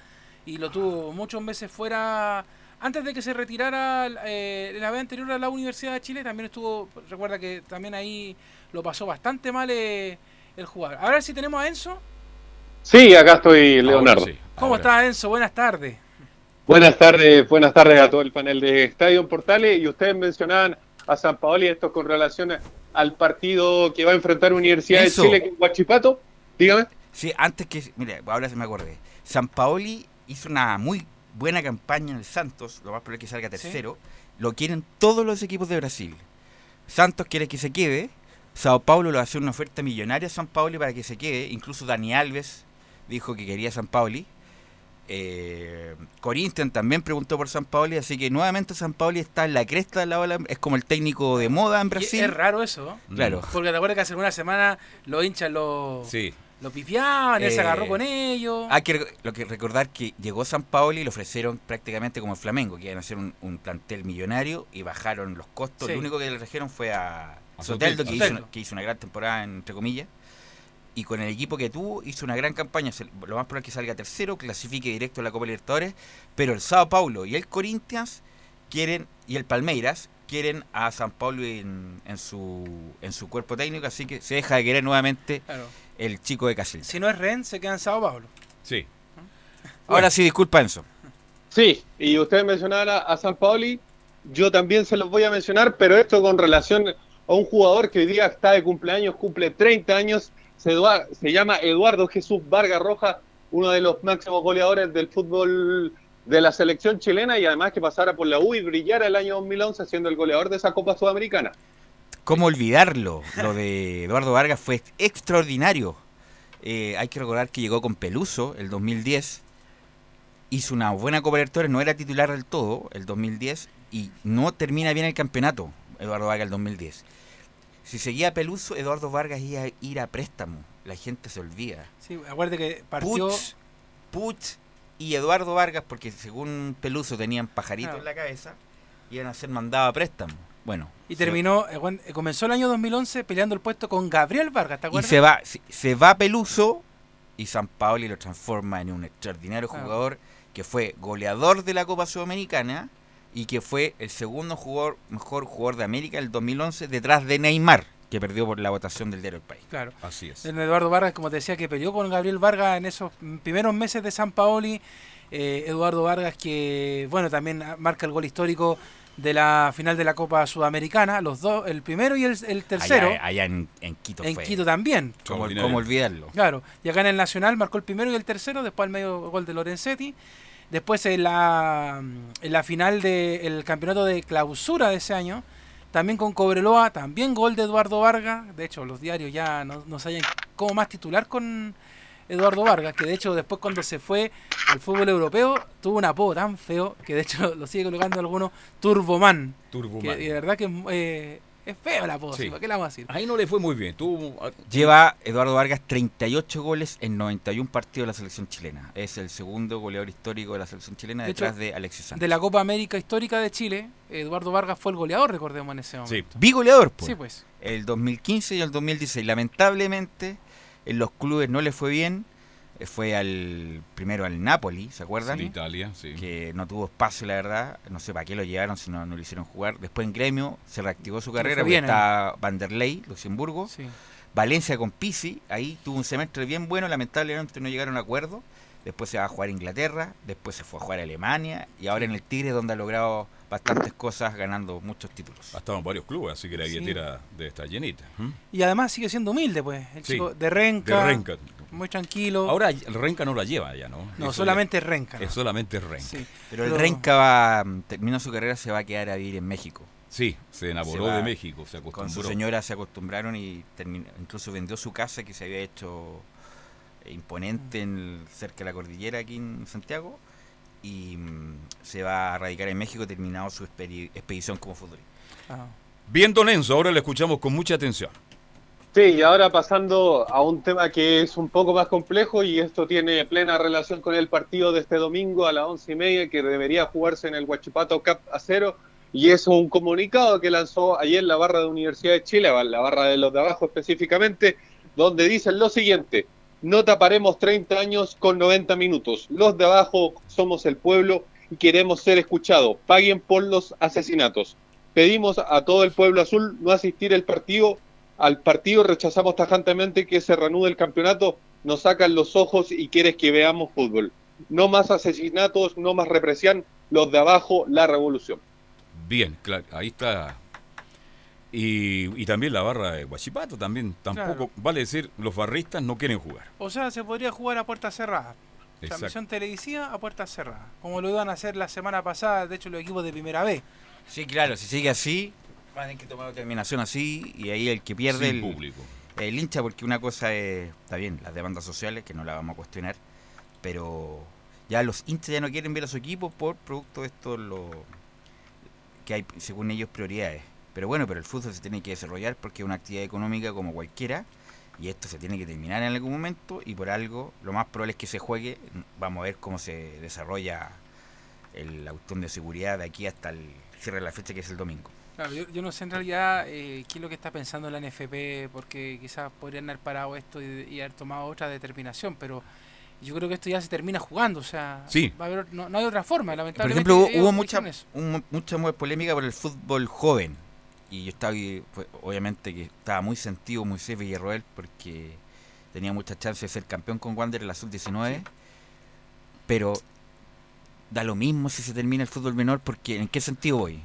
y lo tuvo muchos meses fuera. Antes de que se retirara eh, la vez anterior a la Universidad de Chile, también estuvo, recuerda que también ahí lo pasó bastante mal eh, el jugador. Ahora sí tenemos a Enzo. Sí, acá estoy, Leonardo. ¿Cómo está Enzo? Buenas tardes. Buenas tardes, buenas tardes a todo el panel de Estadio en Portales. Y ustedes mencionaban a San Paoli, esto con relación al partido que va a enfrentar Universidad de Chile con Huachipato. Dígame. Sí, antes que. Mira, ahora se me acordé. San Paoli hizo una muy buena campaña en el Santos, lo más probable es que salga tercero. Lo quieren todos los equipos de Brasil. Santos quiere que se quede. Sao Paulo le va a hacer una oferta millonaria a San Paoli para que se quede. Incluso Dani Alves dijo que quería a San Paoli. Eh, Corinthians también preguntó por San Paoli, así que nuevamente San Paoli está en la cresta de la ola. Es como el técnico de moda en Y Brasil. es raro eso. ¿no? Claro. Porque te acuerdas que hace una semana los hinchas lo, Sí. Lo pifiaban, él se Eh, agarró con ellos. Hay que, lo que recordar que llegó San Paoli y le ofrecieron prácticamente como el Flamengo, que iban a hacer un, un plantel millonario y bajaron los costos. Sí. Lo único que le trajeron fue a, A Soteldo, que hizo, una, que hizo una gran temporada, entre comillas. Y con el equipo que tuvo, hizo una gran campaña. Lo más probable es que salga tercero, clasifique directo a la Copa Libertadores. Pero el Sao Paulo y el Corinthians quieren, y el Palmeiras, quieren a San Paulo en, en su, en su cuerpo técnico. Así que se deja de querer nuevamente Claro. El chico de Casilda. Si no es Ren, se queda en Sao Paulo. Sí. Ahora sí, disculpa Enzo. Sí, y ustedes mencionaban a, a San Paoli, yo también se los voy a mencionar, pero esto con relación a un jugador que hoy día está de cumpleaños, cumple 30 años, se, se llama Eduardo Jesús Vargas Roja, uno de los máximos goleadores del fútbol de la selección chilena y además que pasara por la U y brillara el año 2011 siendo el goleador de esa Copa Sudamericana. ¿Cómo olvidarlo? Lo de Eduardo Vargas fue extraordinario. Eh, hay que recordar que llegó con Peluso el 2010. Hizo una buena cobertura, no era titular del todo el 2010 y no termina bien el campeonato Eduardo Vargas el 2010. Si seguía Peluso, Eduardo Vargas iba a ir a préstamo. La gente se olvida. Sí, acuérdate que partió. Puch, Puch y Eduardo Vargas, porque según Peluso tenían pajaritos Claro. en la cabeza, iban a ser mandados a préstamo. Bueno, Y terminó, eh, eh, comenzó el año 2011 peleando el puesto con Gabriel Vargas, ¿te Y acuerdas? se va, se, se va Peluso y San Paoli lo transforma en un extraordinario jugador que fue goleador de la Copa Sudamericana y que fue el segundo jugador, mejor jugador de América el 2011 detrás de Neymar, que perdió por la votación del diario El País. Claro. Así es. Eduardo Vargas, como te decía, que peleó con Gabriel Vargas en esos primeros meses de San Paoli. Eh, Eduardo Vargas que, bueno, también marca el gol histórico de la final de la Copa Sudamericana, los dos, el primero y el, el tercero. Allá, allá en, en Quito en fue. Quito también. ¿Cómo, cómo olvidarlo? Claro, y acá en el Nacional marcó el primero y el tercero, después el medio gol de Lorenzetti. Después en la, en la final del campeonato de clausura de ese año, también con Cobreloa, también gol de Eduardo Vargas. De hecho, los diarios ya no, no sabían cómo más titular con Eduardo Vargas, que de hecho después cuando se fue al fútbol europeo tuvo un apodo tan feo que de hecho lo sigue colocando algunos Turboman. Turboman. Que de verdad que eh, es feo el apodo, Sí. ¿sí? ¿para qué le vamos a decir? Ahí no le fue muy bien. Tuvo, ah, Lleva Eduardo Vargas 38 goles en 91 partidos de la selección chilena. Es el segundo goleador histórico de la selección chilena De hecho, detrás de Alexis Sánchez. De la Copa América histórica de Chile, Eduardo Vargas fue el goleador, recordemos en ese momento. Bigoleador, pues. Sí, pues. El 2015 y el 2016. Lamentablemente, en los clubes no le fue bien. Eh, Fue al primero al Napoli, ¿se acuerdan? Sí, Italia, sí. Que no tuvo espacio, la verdad. No sé para qué lo llevaron si no, no lo hicieron jugar. Después en Gremio se reactivó su carrera. bien, está Vanderlei, Luxemburgo. Sí. Valencia con Pisi, ahí tuvo un semestre bien bueno, lamentablemente no llegaron a acuerdo. Después se va a jugar a Inglaterra, después se fue a jugar a Alemania y ahora en el Tigre donde ha logrado bastantes cosas ganando muchos títulos. Ha estado en varios clubes, así que la Sí. billetera debe estar llenita. ¿m? Y además sigue siendo humilde, pues. El Sí, chico de Renca. de Renca. Muy tranquilo. Ahora el Renca no la lleva ya, ¿no? No, Eso solamente ya- Renca, ¿no? Es solamente Renca. Sí. Pero el Pero- Renca va, termina su carrera, se va a quedar a vivir en México. Sí, se enamoró va- de México, se Con su acostumbró. señora se acostumbraron y terminó- incluso vendió su casa que se había hecho imponente en el- cerca de la cordillera aquí en Santiago y mm, se va a radicar en México terminado su expedi- expedición como futbolista. Ah. Bien, Don Enzo, ahora le escuchamos con mucha atención. Sí, y ahora pasando a un tema que es un poco más complejo y esto tiene plena relación con el partido de este domingo a las once y media que debería jugarse en el Huachipato Cup a cero y es un comunicado que lanzó ayer la barra de Universidad de Chile, la barra de los de abajo específicamente, donde dicen lo siguiente, no taparemos 30 años con 90 minutos, los de abajo somos el pueblo y queremos ser escuchados, paguen por los asesinatos. Pedimos a todo el pueblo azul no asistir al partido al partido rechazamos tajantemente que se reanude el campeonato, nos sacan los ojos y quieres que veamos fútbol. No más asesinatos, no más represión, los de abajo, la revolución. Bien, ahí está. Y, y también la barra de Guachipato, también tampoco, Claro. vale decir, los barristas no quieren jugar. O sea, se podría jugar a puertas cerradas. Exacto. Transmisión televisiva a puertas cerradas. Como lo iban a hacer la semana pasada, de hecho, los equipos de primera B. Sí, claro, si sigue así, van a tener que tomar determinación así y ahí el que pierde Sin el público. El hincha, porque una cosa es, está bien, las demandas sociales, que no la vamos a cuestionar, pero ya los hinchas ya no quieren ver a su equipo por producto de esto, lo que hay, según ellos, prioridades. Pero bueno, pero el fútbol se tiene que desarrollar porque es una actividad económica como cualquiera y esto se tiene que terminar en algún momento y por algo lo más probable es que se juegue. Vamos a ver cómo se desarrolla el autón de seguridad de aquí hasta el cierre de la fecha que es el domingo. Claro, yo, yo no sé en realidad eh, qué es lo que está pensando la NFP, porque quizás podrían haber parado esto y, y haber tomado otra determinación, pero yo creo que esto ya se termina jugando, o sea, Sí. va a haber, no, no hay otra forma, Por lamentablemente. ejemplo, hubo, hubo mucha, un- mucha mu- polémica por el fútbol joven. Y yo estaba, pues, obviamente, que estaba muy sentido Moisés Villarroel porque tenía muchas chances de ser campeón con Wander en la sub-19. Pero da lo mismo si se termina el fútbol menor, porque ¿en qué sentido voy?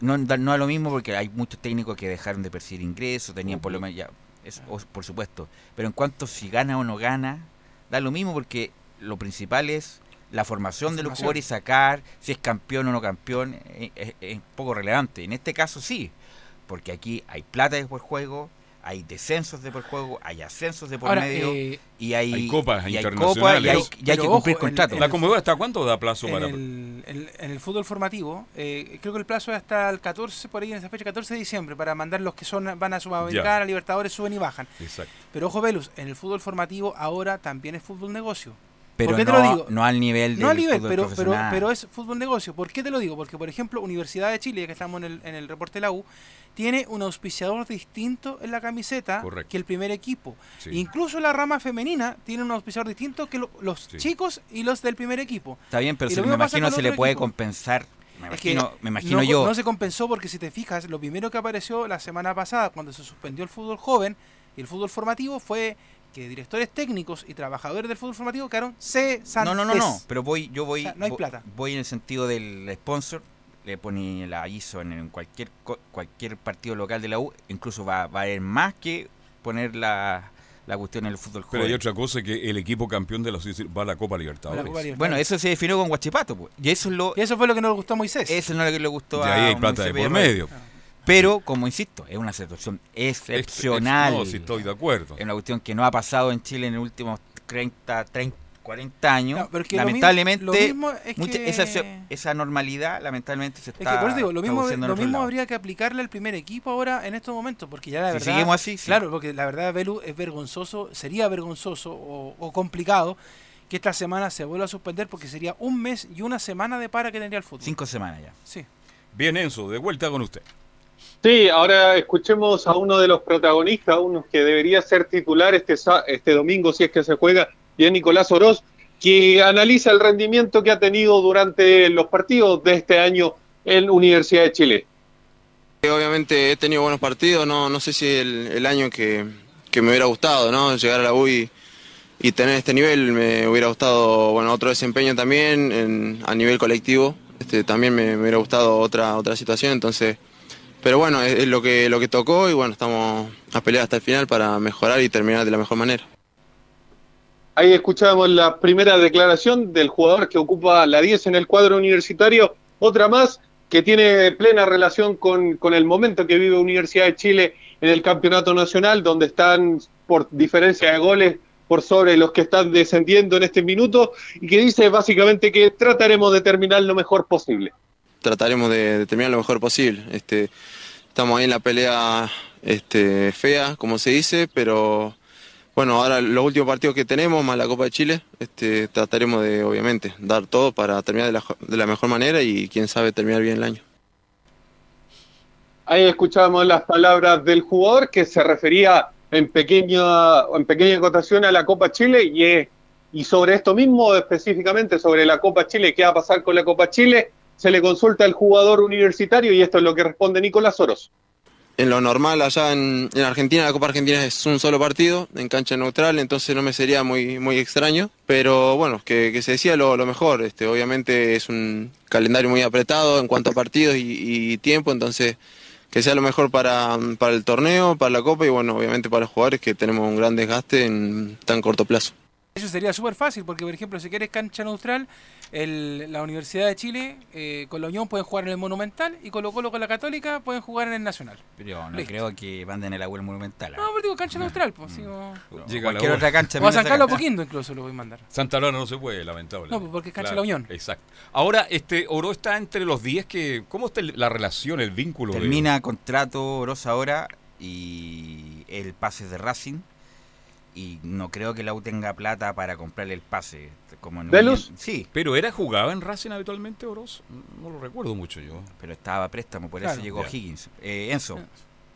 No, da- no da lo mismo porque hay muchos técnicos que dejaron de percibir ingresos, tenían por lo menos ya, eso, o- por supuesto. Pero en cuanto si gana o no gana, da lo mismo porque lo principal es la formación de los jugadores y sacar si es campeón o no campeón eh, es, es poco relevante. En este caso sí, porque aquí hay plata de por juego, hay descensos de por juego, hay ascensos de por Ahora, medio eh, y hay, Hay copas y hay internacionales. y hay, y hay Pero que ojo, cumplir en- contratos. en ¿La el- Comebol hasta cuánto da plazo en para.? el, en- en el fútbol formativo, eh, creo que el plazo es hasta el 14, por ahí en esa fecha, 14 de diciembre, para mandar los que son van a Sudamericana, Libertadores, suben y bajan. Exacto. Pero ojo, Velus, en el fútbol formativo ahora también es fútbol negocio. Pero ¿Por qué no, te lo digo? no al nivel No al nivel, pero, pero, pero es fútbol negocio. ¿Por qué te lo digo? Porque, por ejemplo, Universidad de Chile, ya que estamos en el, en el reporte de la U, tiene un auspiciador distinto en la camiseta Correcto. que el primer equipo. Sí. Incluso la rama femenina tiene un auspiciador distinto que lo- los Sí. chicos y los del primer equipo. Está bien, pero se, me imagino se le puede equipo. compensar. Me Es que imagino, me imagino no, yo. no se compensó porque si te fijas, lo primero que apareció la semana pasada cuando se suspendió el fútbol joven y el fútbol formativo fue que directores técnicos y trabajadores del fútbol formativo quedaron cesantes. No, no, no, no, pero voy, yo voy, O sea, no hay vo- plata. voy en el sentido del sponsor. le pone la ISO en, en cualquier co- cualquier partido local de la U, incluso va, va a haber más que poner la, la cuestión en el fútbol Pero hay otra cosa que el equipo campeón de la va a la Copa Libertadores. Bueno, eso se definió con Guachipato, pues. y eso es lo Y eso fue lo que no le gustó a Moisés. eso no es lo que le gustó a ahí hay un plata de Moisés por medio. Pero, como insisto, es una situación excepcional. no, sí estoy de acuerdo. Es una cuestión que no ha pasado en Chile en los últimos 30, 30 40 años. No, pero es que lo lamentablemente, lo mismo es mucha- que- esa, esa normalidad, lamentablemente, se Es está que por eso digo, lo mismo, lo habría que aplicarle al primer equipo ahora en estos momentos, porque ya la Si verdad. seguimos así, sí. Claro, porque la verdad, Belu, es vergonzoso, sería vergonzoso o, o complicado que esta semana se vuelva a suspender, porque sería un mes y una semana de para que tendría el fútbol. Cinco semanas ya. Sí. Bien, Enzo, de vuelta con usted. Sí, ahora escuchemos a uno de los protagonistas, uno que debería ser titular este, este domingo si es que se juega, y es Nicolás Oroz, que analiza el rendimiento que ha tenido durante los partidos de este año en Universidad de Chile. Obviamente he tenido buenos partidos, no, no sé si el, el año que, que me hubiera gustado, ¿no? Llegar a la U y, y tener este nivel, me hubiera gustado, bueno, otro desempeño también en- a nivel colectivo, este, también me, me hubiera gustado otra, otra situación, entonces, pero bueno, es, lo, que, lo que tocó y bueno, estamos a pelear hasta el final para mejorar y terminar de la mejor manera. Ahí escuchábamos la primera declaración del jugador que ocupa la 10 en el cuadro universitario, otra más que tiene plena relación con, con el momento que vive Universidad de Chile en el campeonato nacional, donde están por diferencia de goles por sobre los que están descendiendo en este minuto, y que dice básicamente que trataremos de terminar lo mejor posible. Trataremos de, terminar lo mejor posible. Este, estamos ahí en la pelea este, fea, como se dice, pero bueno, ahora los últimos partidos que tenemos, más la Copa de Chile, este, trataremos de, obviamente, dar todo para terminar de la, mejor manera y quién sabe terminar bien el año. Ahí escuchábamos las palabras del jugador que se refería en pequeña, en pequeña acotación a la Copa Chile y sobre esto mismo, específicamente sobre la Copa Chile, qué va a pasar con la Copa Chile, se le consulta al jugador universitario y esto es lo que responde Nicolás Soros. En lo normal, allá en, en Argentina, la Copa Argentina es un solo partido, en cancha neutral, entonces no me sería muy, muy extraño. Pero bueno, que, que se decía lo, lo mejor. Este, obviamente es un calendario muy apretado en cuanto a partidos y, y tiempo, entonces que sea lo mejor para, para el torneo, para la Copa y bueno, obviamente para los jugadores que tenemos un gran desgaste en tan corto plazo. Eso sería súper fácil, porque por ejemplo, si quieres cancha neutral, el- la Universidad de Chile eh, con la Unión pueden jugar en el Monumental y Colo Colo con la Católica pueden jugar en el Nacional. Pero no Listo. creo que manden el agua monumental. ¿ah? No, pero digo cancha neutral, pues. Llega cualquier la otra cancha O a San Carlos. Poquindo incluso lo voy a mandar. Santa Laura no se puede, lamentable. No, porque es cancha de la Unión. Exacto. Ahora, este Oro está entre los 10 que. ¿Cómo está el- la relación, el vínculo? de- Termina contrato Oroz ahora y el pase de Racing. Y no creo que la U tenga plata para comprarle el pase. Como en ¿Velus? Sí. ¿Pero era jugaba en Racing habitualmente, Oroz? No lo recuerdo mucho yo. Pero estaba a préstamo, por Claro. eso llegó Ya. Higgins. Eh, Enzo.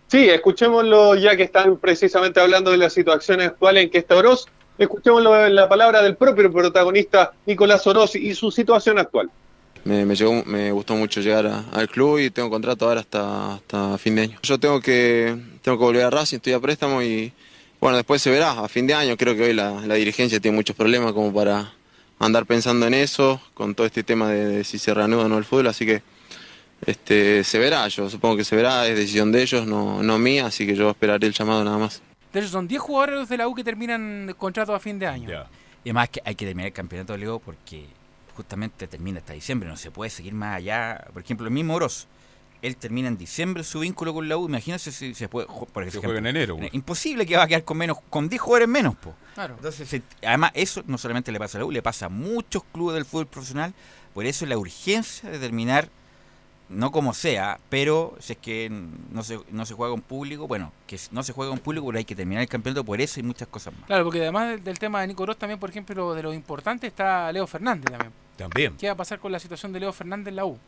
Sí, escuchémoslo ya que están precisamente hablando de la situación actual en que está Oroz. Escuchémoslo en la palabra del propio protagonista Nicolás Oroz y su situación actual. Me, me, llegó- me gustó mucho llegar a- al club y tengo contrato ahora hasta, hasta fin de año. Yo tengo que, tengo que volver a Racing, estoy a préstamo y bueno, después se verá. A fin de año creo que hoy la, la dirigencia tiene muchos problemas como para andar pensando en eso, con todo este tema de, de si se reanuda o no el fútbol, así que este, se verá, yo supongo que se verá, es decisión de ellos, no, no mía, así que yo esperaré el llamado nada más. De hecho, son 10 jugadores de la U que terminan contrato a fin de año. Y además que hay que terminar el campeonato de Leo porque justamente termina hasta diciembre, no se puede seguir más allá. Por ejemplo, el mismo Oroz, él termina en diciembre su vínculo con la U, imagínense si se puede, por Se ejemplo, juega en enero, pues. Imposible que va a quedar con menos, con 10 jugadores menos, po. Claro. Entonces, además eso no solamente le pasa a la U, le pasa a muchos clubes del fútbol profesional, por eso la urgencia de terminar no como sea, pero si es que no se, no se juega con público, bueno, que no se juega con público, pero hay que terminar el campeonato por eso y muchas cosas más. Claro, porque además del, del tema de Nico Ross, también, por ejemplo, de lo importante está Leo Fernández también. También. ¿Qué va a pasar con la situación de Leo Fernández en la U?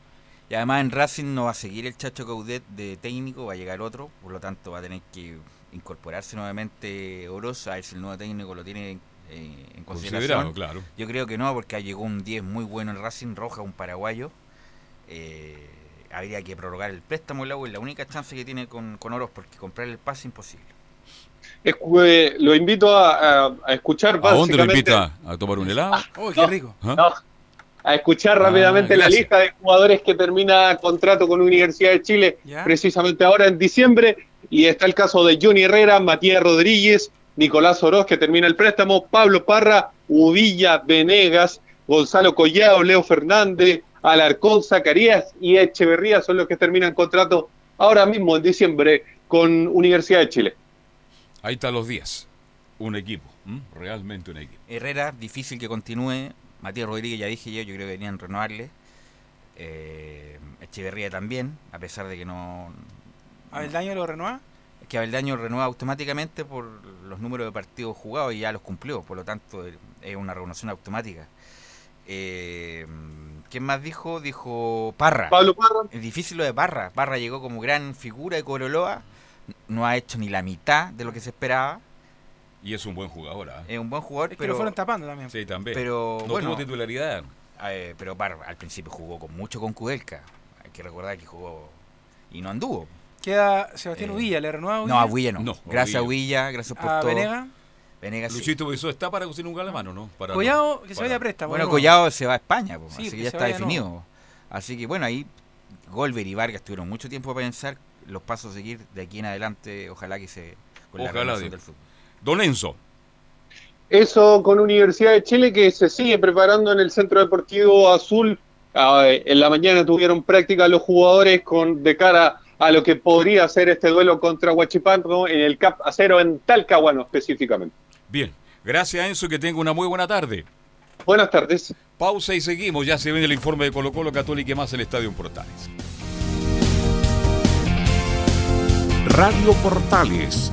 Y además en Racing no va a seguir el Chacho Caudet de técnico, va a llegar otro, por lo tanto va a tener que incorporarse nuevamente Oroz, a ver si el nuevo técnico lo tiene eh, en consideración. Considerado, claro. Yo creo que no, porque llegó un 10 muy bueno en Racing, Roja, un paraguayo. Eh, habría que prorrogar el préstamo en la U, es la única chance que tiene con, con Oroz, porque comprar el pase es imposible. Escu- eh, lo invito a, a- a escuchar ¿A dónde lo invita? ¿A tomar un helado? Uy, qué rico. ¿Ah? No, a escuchar rápidamente la gracias. lista de jugadores que termina contrato con Universidad de Chile precisamente ahora en diciembre. Y está el caso de Johnny Herrera, Matías Rodríguez, Nicolás Oroz, que termina el préstamo, Pablo Parra, Uvilla, Venegas, Gonzalo Collado, Leo Fernández, Alarcón, Zacarías y Echeverría son los que terminan contrato ahora mismo en diciembre con Universidad de Chile. Ahí están los 10. Un equipo, ¿m? realmente un equipo. Herrera, difícil que continúe. Matías Rodríguez, ya dije yo, yo creo que deberían renovarle. Eh, Echeverría también, a pesar de que no. ¿Abeldaño lo renueva? Es que Abeldaño renueva automáticamente por los números de partidos jugados y ya los cumplió, por lo tanto eh, es una renovación automática. Eh, ¿Quién más dijo? Dijo Parra. Pablo Parra. Es difícil lo de Parra. Parra llegó como gran figura de Coroloa, no ha hecho ni la mitad de lo que se esperaba. Y es un buen jugador. ¿ah? Es un buen jugador, Es que pero lo fueron tapando también. Sí, también. Pero no bueno, tuvo titularidad. eh, pero al principio jugó con mucho con Kudelka. Hay que recordar que jugó y no anduvo. Queda Sebastián Eh, Uvilla, ¿le renueva No, a Uvilla? Huilla no. No, gracias a Huilla. Huilla, gracias por ¿A todo. Venega? Venegas sí. Luchito Beso está para cocinar un galemano, ¿no? Para, Collado, que se para- vaya a préstamo. Bueno. Collado se va a España, po, Sí, así que que ya está definido. Así que bueno, ahí Golver y Vargas tuvieron mucho tiempo para pensar los pasos a seguir de aquí en adelante. Ojalá que se. con la Ojalá, Dios. del fútbol. Don Enzo. Eso con Universidad de Chile que se sigue preparando en el Centro Deportivo Azul. Ah, en la mañana tuvieron práctica los jugadores con de cara a lo que podría ser este duelo contra Huachipato en el CAP Acero en Talcahuano específicamente. Bien. Gracias, Enzo, que tenga una muy buena tarde. Buenas tardes. Pausa y seguimos. Ya se viene el informe de Colo Colo Católica y más el Estadio Portales. Radio Portales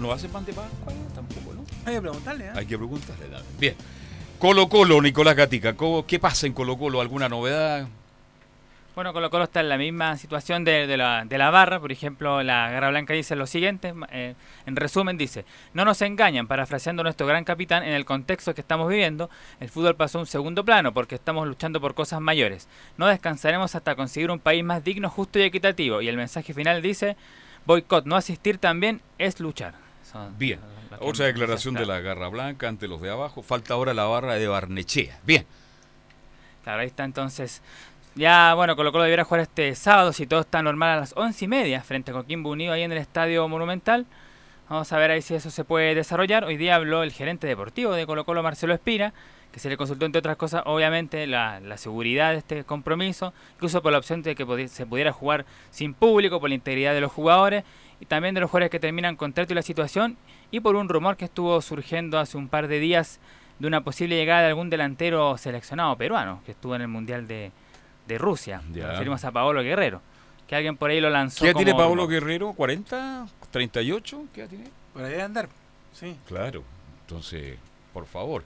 ¿No, ¿No hace pan de Pascua? Tampoco, ¿no? Hay que preguntarle, ¿eh? Hay que preguntarle. dale. Bien. Colo Colo, Nicolás Gatica. ¿cómo- ¿Qué pasa en Colo Colo? ¿Alguna novedad? Bueno, Colo Colo está en la misma situación de, de la, de la barra. Por ejemplo, la Garra Blanca dice lo siguiente. eh, en resumen, dice: No nos engañan, parafraseando a nuestro gran capitán, en el contexto que estamos viviendo, el fútbol pasó a un segundo plano porque estamos luchando por cosas mayores. No descansaremos hasta conseguir un país más digno, justo y equitativo. Y el mensaje final dice: Boicot, no asistir también es luchar. Bien. Otra declaración de la Garra Blanca ante los de abajo. Falta ahora la barra de Barnechea. Bien. Claro, ahí está entonces. Ya, bueno, Colo Colo debiera jugar este sábado, si todo está normal, a las once y media, frente a Coquimbo Unido, ahí en el Estadio Monumental. Vamos a ver ahí si eso se puede desarrollar. Hoy día habló el gerente deportivo de Colo Colo, Marcelo Espira, que se le consultó, entre otras cosas, obviamente, la, la seguridad de este compromiso, incluso por la opción de que se pudiera jugar sin público, por la integridad de los jugadores, y también de los jugadores que terminan contrato y la situación, y por un rumor que estuvo surgiendo hace un par de días de una posible llegada de algún delantero seleccionado peruano, que estuvo en el Mundial de, de Rusia. Nos referimos a Paolo Guerrero, que alguien por ahí lo lanzó. ¿Qué edad tiene como Pablo rumor. Guerrero? ¿40? ¿38? ¿Qué tiene? Por ahí andar. Sí. Claro. Entonces, por favor.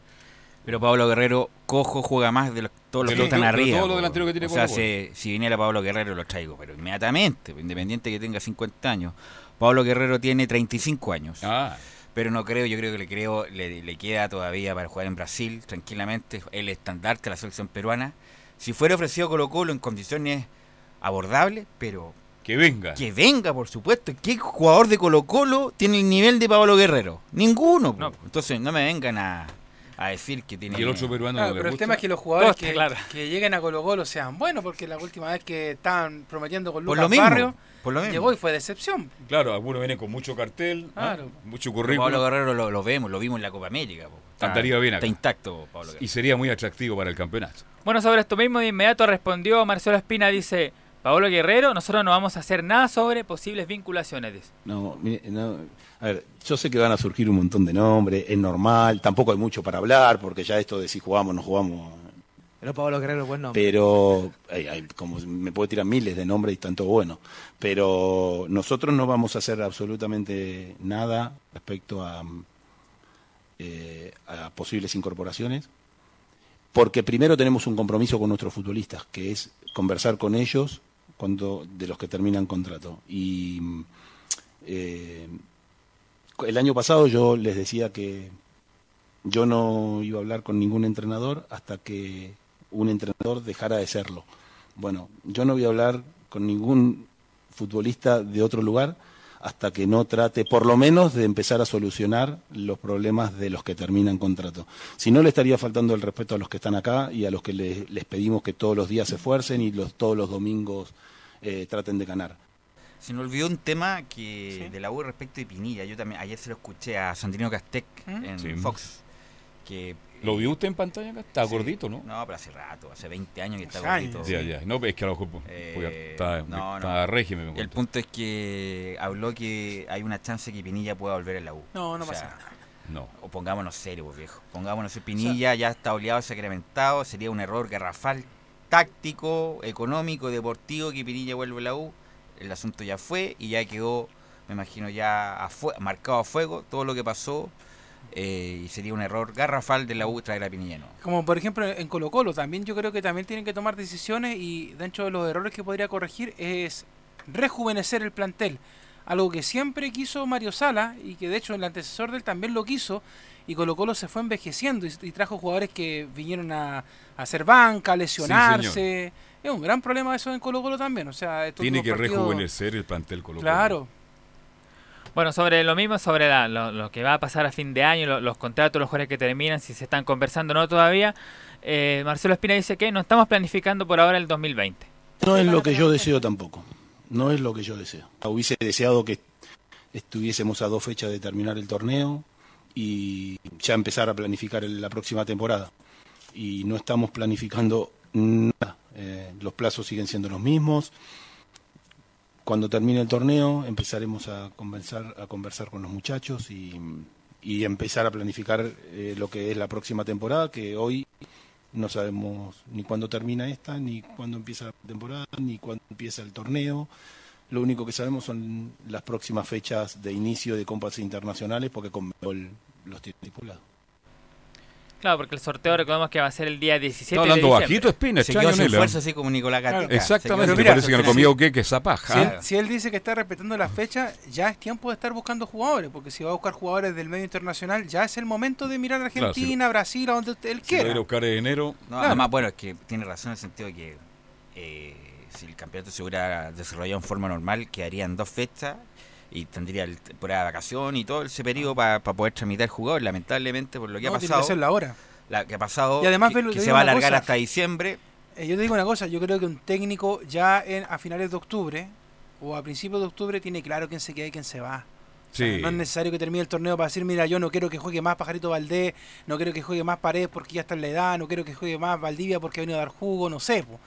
Pero Pablo Guerrero, cojo, juega más de los- todos los que están arriba. todos los delanteros que tiene O sea, si viniera Pablo Guerrero lo traigo, pero inmediatamente, independiente que tenga 50 años. Pablo Guerrero tiene 35 años. Ah. Pero no creo, yo creo que le creo, le, le queda todavía para jugar en Brasil, tranquilamente, el estandarte de la selección peruana. Si fuera ofrecido Colo Colo en condiciones abordables, pero Que venga. que venga, por supuesto. ¿Qué jugador de Colo Colo tiene el nivel de Pablo Guerrero? Ninguno. Entonces no me vengan a, a decir que tiene... Y el otro peruano Claro, no le pero el gusta. tema es que los jugadores que, claro. que lleguen a Colo Colo sean buenos, porque la última vez que estaban prometiendo con Por Lucas lo mismo, Barrio, por lo mismo. llegó y fue decepción. Claro, algunos vienen con mucho cartel, ¿ah? Mucho Pablo currículum. Guerrero lo, lo vemos, lo vimos en la Copa América. po. Cantaría bien Está intacto, Pablo Guerrero. Y sería muy atractivo para el campeonato. Bueno, sobre esto mismo de inmediato respondió Marcelo Espina, dice, Paolo Guerrero, nosotros no vamos a hacer nada sobre posibles vinculaciones. No, mire, no, a ver, yo sé que van a surgir un montón de nombres, es normal, tampoco hay mucho para hablar, porque ya esto de si jugamos, no jugamos, Pero Pablo Guerrero, buen nombre. pero hay, hay como me puede tirar miles de nombres y tanto bueno, pero nosotros no vamos a hacer absolutamente nada respecto a, eh, a posibles incorporaciones, porque primero tenemos un compromiso con nuestros futbolistas, que es conversar con ellos cuando de los que terminan contrato y eh, el año pasado yo les decía que yo no iba a hablar con ningún entrenador hasta que un entrenador dejara de serlo. Bueno, yo no voy a hablar con ningún futbolista de otro lugar hasta que no trate, por lo menos, de empezar a solucionar los problemas de los que terminan contrato. Si no, le estaría faltando el respeto a los que están acá y a los que les, les pedimos que todos los días se esfuercen y los, todos los domingos eh, traten de ganar. Se me olvidó un tema que de la U respecto de Pinilla. Yo también ayer se lo escuché a Sandrino Castec ¿Mm? en Sí. Fox. Que, ¿Lo vio usted en pantalla acá? Está Sí. gordito, ¿no? No, pero hace rato, hace 20 años que está gordito. Ya, ya. No, es que a lo mejor pues, Eh, está, no, está no. régimen. me El punto es que habló que hay una chance que Pinilla pueda volver a la U. No, no O pasa sea, nada. No. O pongámonos serios, pues, viejo. Pongámonos Pinilla, ya está oleado, sacramentado. Sería un error garrafal táctico, económico, deportivo que Pinilla vuelva a la U. El asunto ya fue y ya quedó, me imagino, ya a marcado a fuego todo lo que pasó. eh, y sería un error garrafal de la U traer a Pinilla. Como por ejemplo en Colo Colo, también yo creo que también tienen que tomar decisiones y dentro de los errores que podría corregir es rejuvenecer el plantel. Algo que siempre quiso Mario Sala y que de hecho el antecesor de él también lo quiso y Colo Colo se fue envejeciendo y, y trajo jugadores que vinieron a, a hacer banca, a lesionarse. es un gran problema eso en Colo Colo también. O sea, estos Tiene que partidos- rejuvenecer el plantel Colo Colo. Claro. Bueno, sobre lo mismo, sobre la- lo, lo que va a pasar a fin de año, lo- los contratos, los jugadores que terminan, si se están conversando o no todavía, eh, Marcelo Espina dice que no estamos planificando por ahora el 2020. No es lo que yo deseo tampoco. No es lo que yo deseo. Hubiese deseado que estuviésemos a dos fechas de terminar el torneo y ya empezar a planificar la próxima temporada. Y no estamos planificando nada. Eh, los plazos siguen siendo los mismos. Cuando termine el torneo empezaremos a conversar, a conversar con los muchachos y, y empezar a planificar eh, lo que es la próxima temporada, que hoy no sabemos ni cuándo termina esta, ni cuándo empieza la temporada, ni cuándo empieza el torneo. Lo único que sabemos son las próximas fechas de inicio de compas internacionales porque Conmebol los tiene estipulados. Claro, porque el sorteo recordemos que va a ser el día 17 Está hablando de diciembre. bajito Espina, Se quedó sin fuerza así como Nicolás Gatica. Exactamente, parece que no comió qué, que esa paja. Si él, si él dice que está respetando la fecha, ya es tiempo de estar buscando jugadores, porque si va a buscar jugadores del medio internacional, ya es el momento de mirar a Claro, Argentina, Brasil, a donde él Si lo va a ir quiera. a buscar en enero. No, Claro. además, bueno, es que tiene razón en el sentido de que eh, si el campeonato se hubiera desarrollado en forma normal, quedarían dos fechas y tendría el temporada de vacación y todo ese periodo para poder tramitar jugadores. Lamentablemente, por lo que No, ha tiene que pasado. La que ha pasado, Y además, que, se va a alargar cosa. hasta diciembre. Eh, yo te digo una cosa, yo creo que un técnico ya en, a finales de octubre o a principios de octubre tiene claro quién se queda y quién se va. O sea, Sí. no es necesario que termine el torneo para decir, mira, yo no quiero que juegue más Pajarito Valdés, no quiero que juegue más Paredes porque ya está en la edad, no quiero que juegue más Valdivia porque ha venido a dar jugo, no sé. po.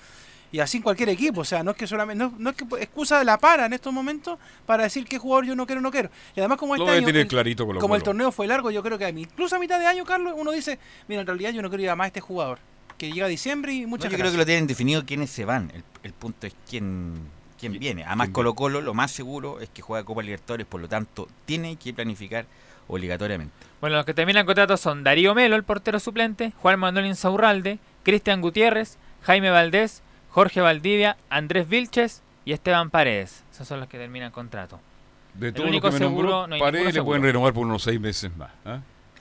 Y así en cualquier equipo, o sea, no es que solamente, no, no es que excusa de la para en estos momentos para decir qué jugador yo no quiero, no quiero. Y además como este año, el- clarito como el torneo fue largo, yo creo que a mí, incluso a mitad de año, Carlos, uno dice, mira, en realidad yo no quiero ir a más a este jugador, que llega diciembre y No, muchas yo creo que lo tienen definido quiénes se van. El, el punto es quién, quién viene. Además, Colo Colo lo más seguro es que juega Copa Libertadores, por lo tanto, tiene que planificar obligatoriamente. Bueno, los que terminan contratos son Darío Melo, el portero suplente, Juan Manuel Insaurralde, Cristian Gutiérrez, Jaime Valdés, Jorge Valdivia, Andrés Vilches y Esteban Paredes. Esos son los que terminan contrato. De El todo lo único que me seguro, no Paredes le pueden seguro. renovar por unos seis meses más. y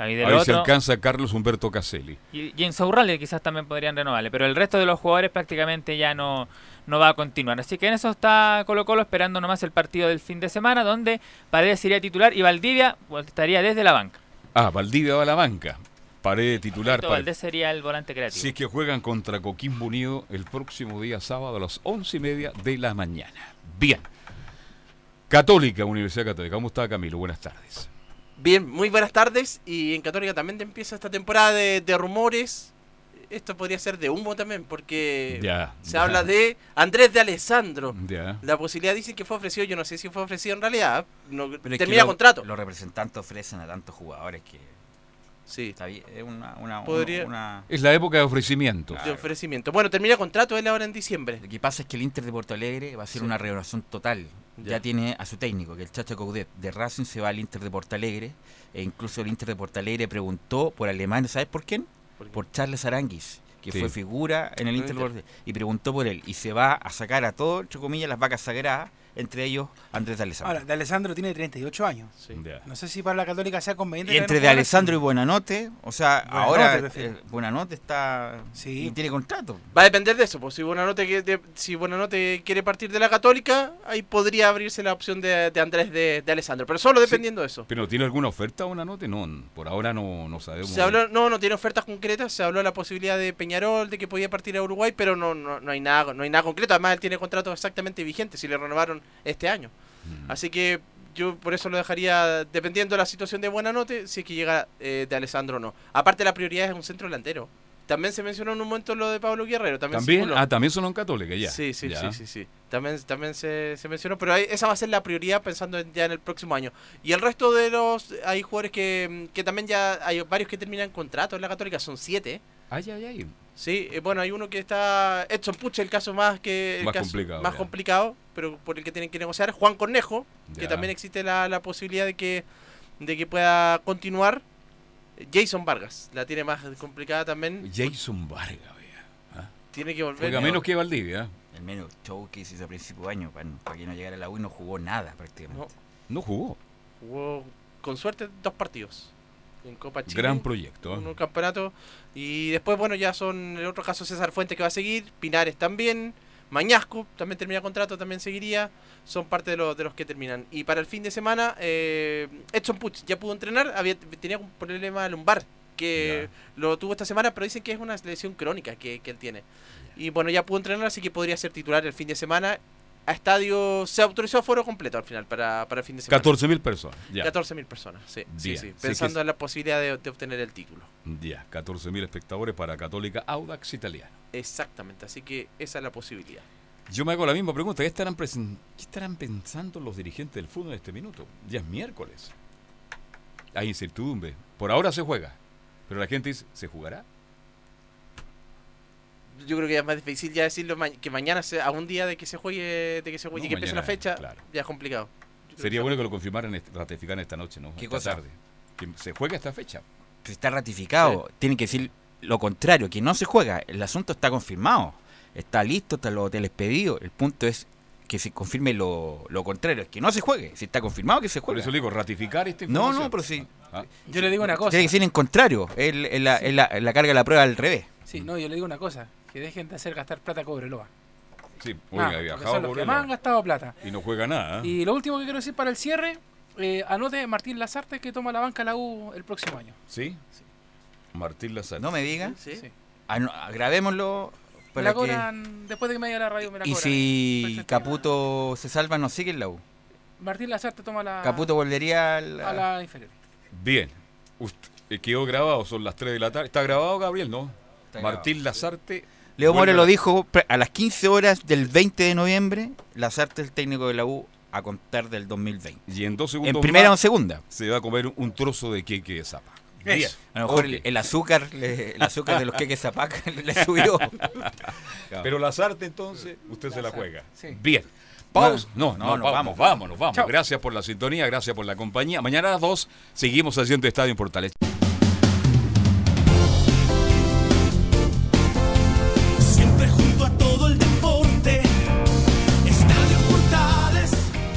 A ver si alcanza Carlos Humberto Caselli. Y, y en Saurralde quizás también podrían renovarle, pero el resto de los jugadores prácticamente ya no, no va a continuar. Así que en eso está Colo Colo esperando nomás el partido del fin de semana, donde Paredes iría titular y Valdivia estaría desde la banca. Ah, Valdivia va a la banca. Paredes titular. Para- Valdés sería el volante creativo. Si es que juegan contra Coquimbo Unido el próximo día sábado a las once y media de la mañana. Bien. Católica, Universidad Católica. ¿Cómo está Camilo? Buenas tardes. Bien, muy buenas tardes. Y en Católica también empieza esta temporada de, de rumores. Esto podría ser de humo también, porque Ya, se ya. habla de Andrés de Alessandro. Ya. La posibilidad dicen que fue ofrecido, yo no sé si fue ofrecido en realidad. No, Pero es que termina lo- contrato. Los representantes ofrecen a tantos jugadores que. Sí. Está bien, es una. una, Podría- una- Es la época de ofrecimientos. De ofrecimiento. Bueno, termina contrato él ahora en diciembre. Lo que pasa es que el Inter de Porto Alegre va a Sí. una renovación total. Ya. Ya. tiene a su técnico, que el Chacho Coudet de Racing se va al Inter de Porto Alegre. E incluso el Inter de Porto Alegre preguntó por Alemania, ¿sabes por quién? Por, Charles Aranguis, que Sí. fue figura en el Inter de. Porto Alegre. Y preguntó por él. Y se va a sacar a todo, entre comillas, las vacas sagradas, entre ellos Andrés de Alessandro. Ahora, de Alessandro tiene 38 años. No sé si para la Católica sea conveniente. Y entre de Alessandro y. Buenanote, o sea, Buenanote, ahora eh, Buenanote está Sí. y tiene contrato. Va a depender de eso. Pues si Buenanote, de- si Buenanote quiere partir de la Católica, ahí podría abrirse la opción de, de Andrés de, de Alessandro. Pero solo dependiendo de eso. ¿Pero tiene alguna oferta nota? No, por ahora no, no sabemos. Se habló, no, no tiene ofertas concretas. Se habló de la posibilidad de Peñarol, de que podía partir a Uruguay, pero no, no, no hay nada, no hay nada concreto. Además, él tiene contrato exactamente vigente si le renovaron este año. Así que yo por eso lo dejaría dependiendo de la situación de Buenanote, si es que llega eh, de Alessandro o no. Aparte, la prioridad es un centro delantero. También se mencionó en un momento lo de Pablo Guerrero. También, También, ah, también son en Católica, ya. Sí, sí, Ya. sí, sí, sí. También, también se, se mencionó, pero ahí- esa va a ser la prioridad pensando en- ya en el próximo año. Y el resto de los, hay jugadores que, que también ya, hay varios que terminan contrato en la Católica, son siete. Ay, ay, ay. Sí, eh, bueno, hay uno que está, Edson Puche, el caso más que el Más caso complicado, más complicado, pero por el que tienen que negociar, Juan Cornejo, que también existe la, la posibilidad de que, de que pueda continuar. Jason Vargas, la tiene más complicada también. Jason Vargas, vea. ¿ah? Tiene que volver. Juega menos que Valdivia. El menos show que hizo a principio de año para, para que no llegara a la U y no jugó nada prácticamente. No jugó. Jugó con suerte dos partidos. En Copa Chile. Gran proyecto, ¿eh? Un campeonato. Y después, bueno, ya son el otro caso César Fuentes que va a seguir. Pinares también. Mañasco también termina contrato, también seguiría. Son parte de, los de los que terminan. Y para el fin de semana, eh, Edson Puch ya pudo entrenar. Había, tenía un problema lumbar que lo tuvo esta semana, pero dicen que es una lesión crónica que, que él tiene. Y bueno, ya pudo entrenar, así que podría ser titular el fin de semana. A estadio se autorizó a foro completo al final para, para el fin de semana. 14.000 personas. Ya. 14.000 personas, sí. sí, sí, Pensando es- en la posibilidad de, de obtener el título. Ya, 14.000 espectadores para Católica Audax Italiano. Exactamente, así que esa es la posibilidad. Yo me hago la misma pregunta. ¿Qué estarán, qué estarán pensando los dirigentes del fútbol en este minuto? Ya es miércoles. Hay incertidumbre. Por ahora se juega. Pero la gente dice, ¿se jugará? Yo creo que es más difícil ya decirlo ma- que mañana sea a un día de que se juegue, de que se juegue No, y que empiece la fecha, claro. ya es complicado. Yo Sería que bueno que lo confirmaran, ratificaran esta noche, ¿no? ¿Qué Esta cosa? tarde. Que se juega esta fecha. Pues está ratificado. Tienen que decir lo contrario, que no se juega. El asunto está confirmado. Está listo, están los hoteles pedidos. El punto es que se confirme lo, lo contrario, es que no se juegue. Si está confirmado que se Por juegue. eso le digo, ratificar esta No, no, pero sí. Ah, Yo le digo una cosa. Tiene que ser en contrario. Es la, es la- la carga de la prueba al revés. Sí, no, yo le digo una cosa. Que dejen de hacer gastar plata a Cobreloa. Sí, Nada, oiga, porque viajado son los por que más han gastado plata. Y no juega nada. ¿eh? Y lo último que quiero decir para el cierre, eh, anote Martín Lazarte que toma la banca la U el próximo año. ¿Sí? Martín Lazar. No me diga. Sí. Ah, no, grabémoslo. Me Para la que- cobran, después de que me vaya a la radio me la Y cobran. si Perfecto. Caputo se salva, no sigue en la U. Martín Lazarte toma la, Caputo volvería al- a la inferior. Bien. Ust- eh, quedó grabado, son las 3 de la tarde. ¿Está grabado, Gabriel? No. Está Martín Lazarte. Leo vuelve More lo dijo a las 15 horas del 20 de noviembre. Lazarte es el técnico de la U a contar del 2020. Y en dos segundos En primera o en segunda. Se va a comer un trozo de queque de zapa. Bien. Eso. A lo mejor el, el azúcar, le- el azúcar de los queques zapac le subió. Pero Lazarte entonces, usted se la juega. Sí. Bien. Pausa. No, no, No, no, vamos, vamos. vamos, nos vamos. Chao. Gracias por la sintonía, gracias por la compañía. Mañana a las 2 seguimos haciendo Estadio en Portales.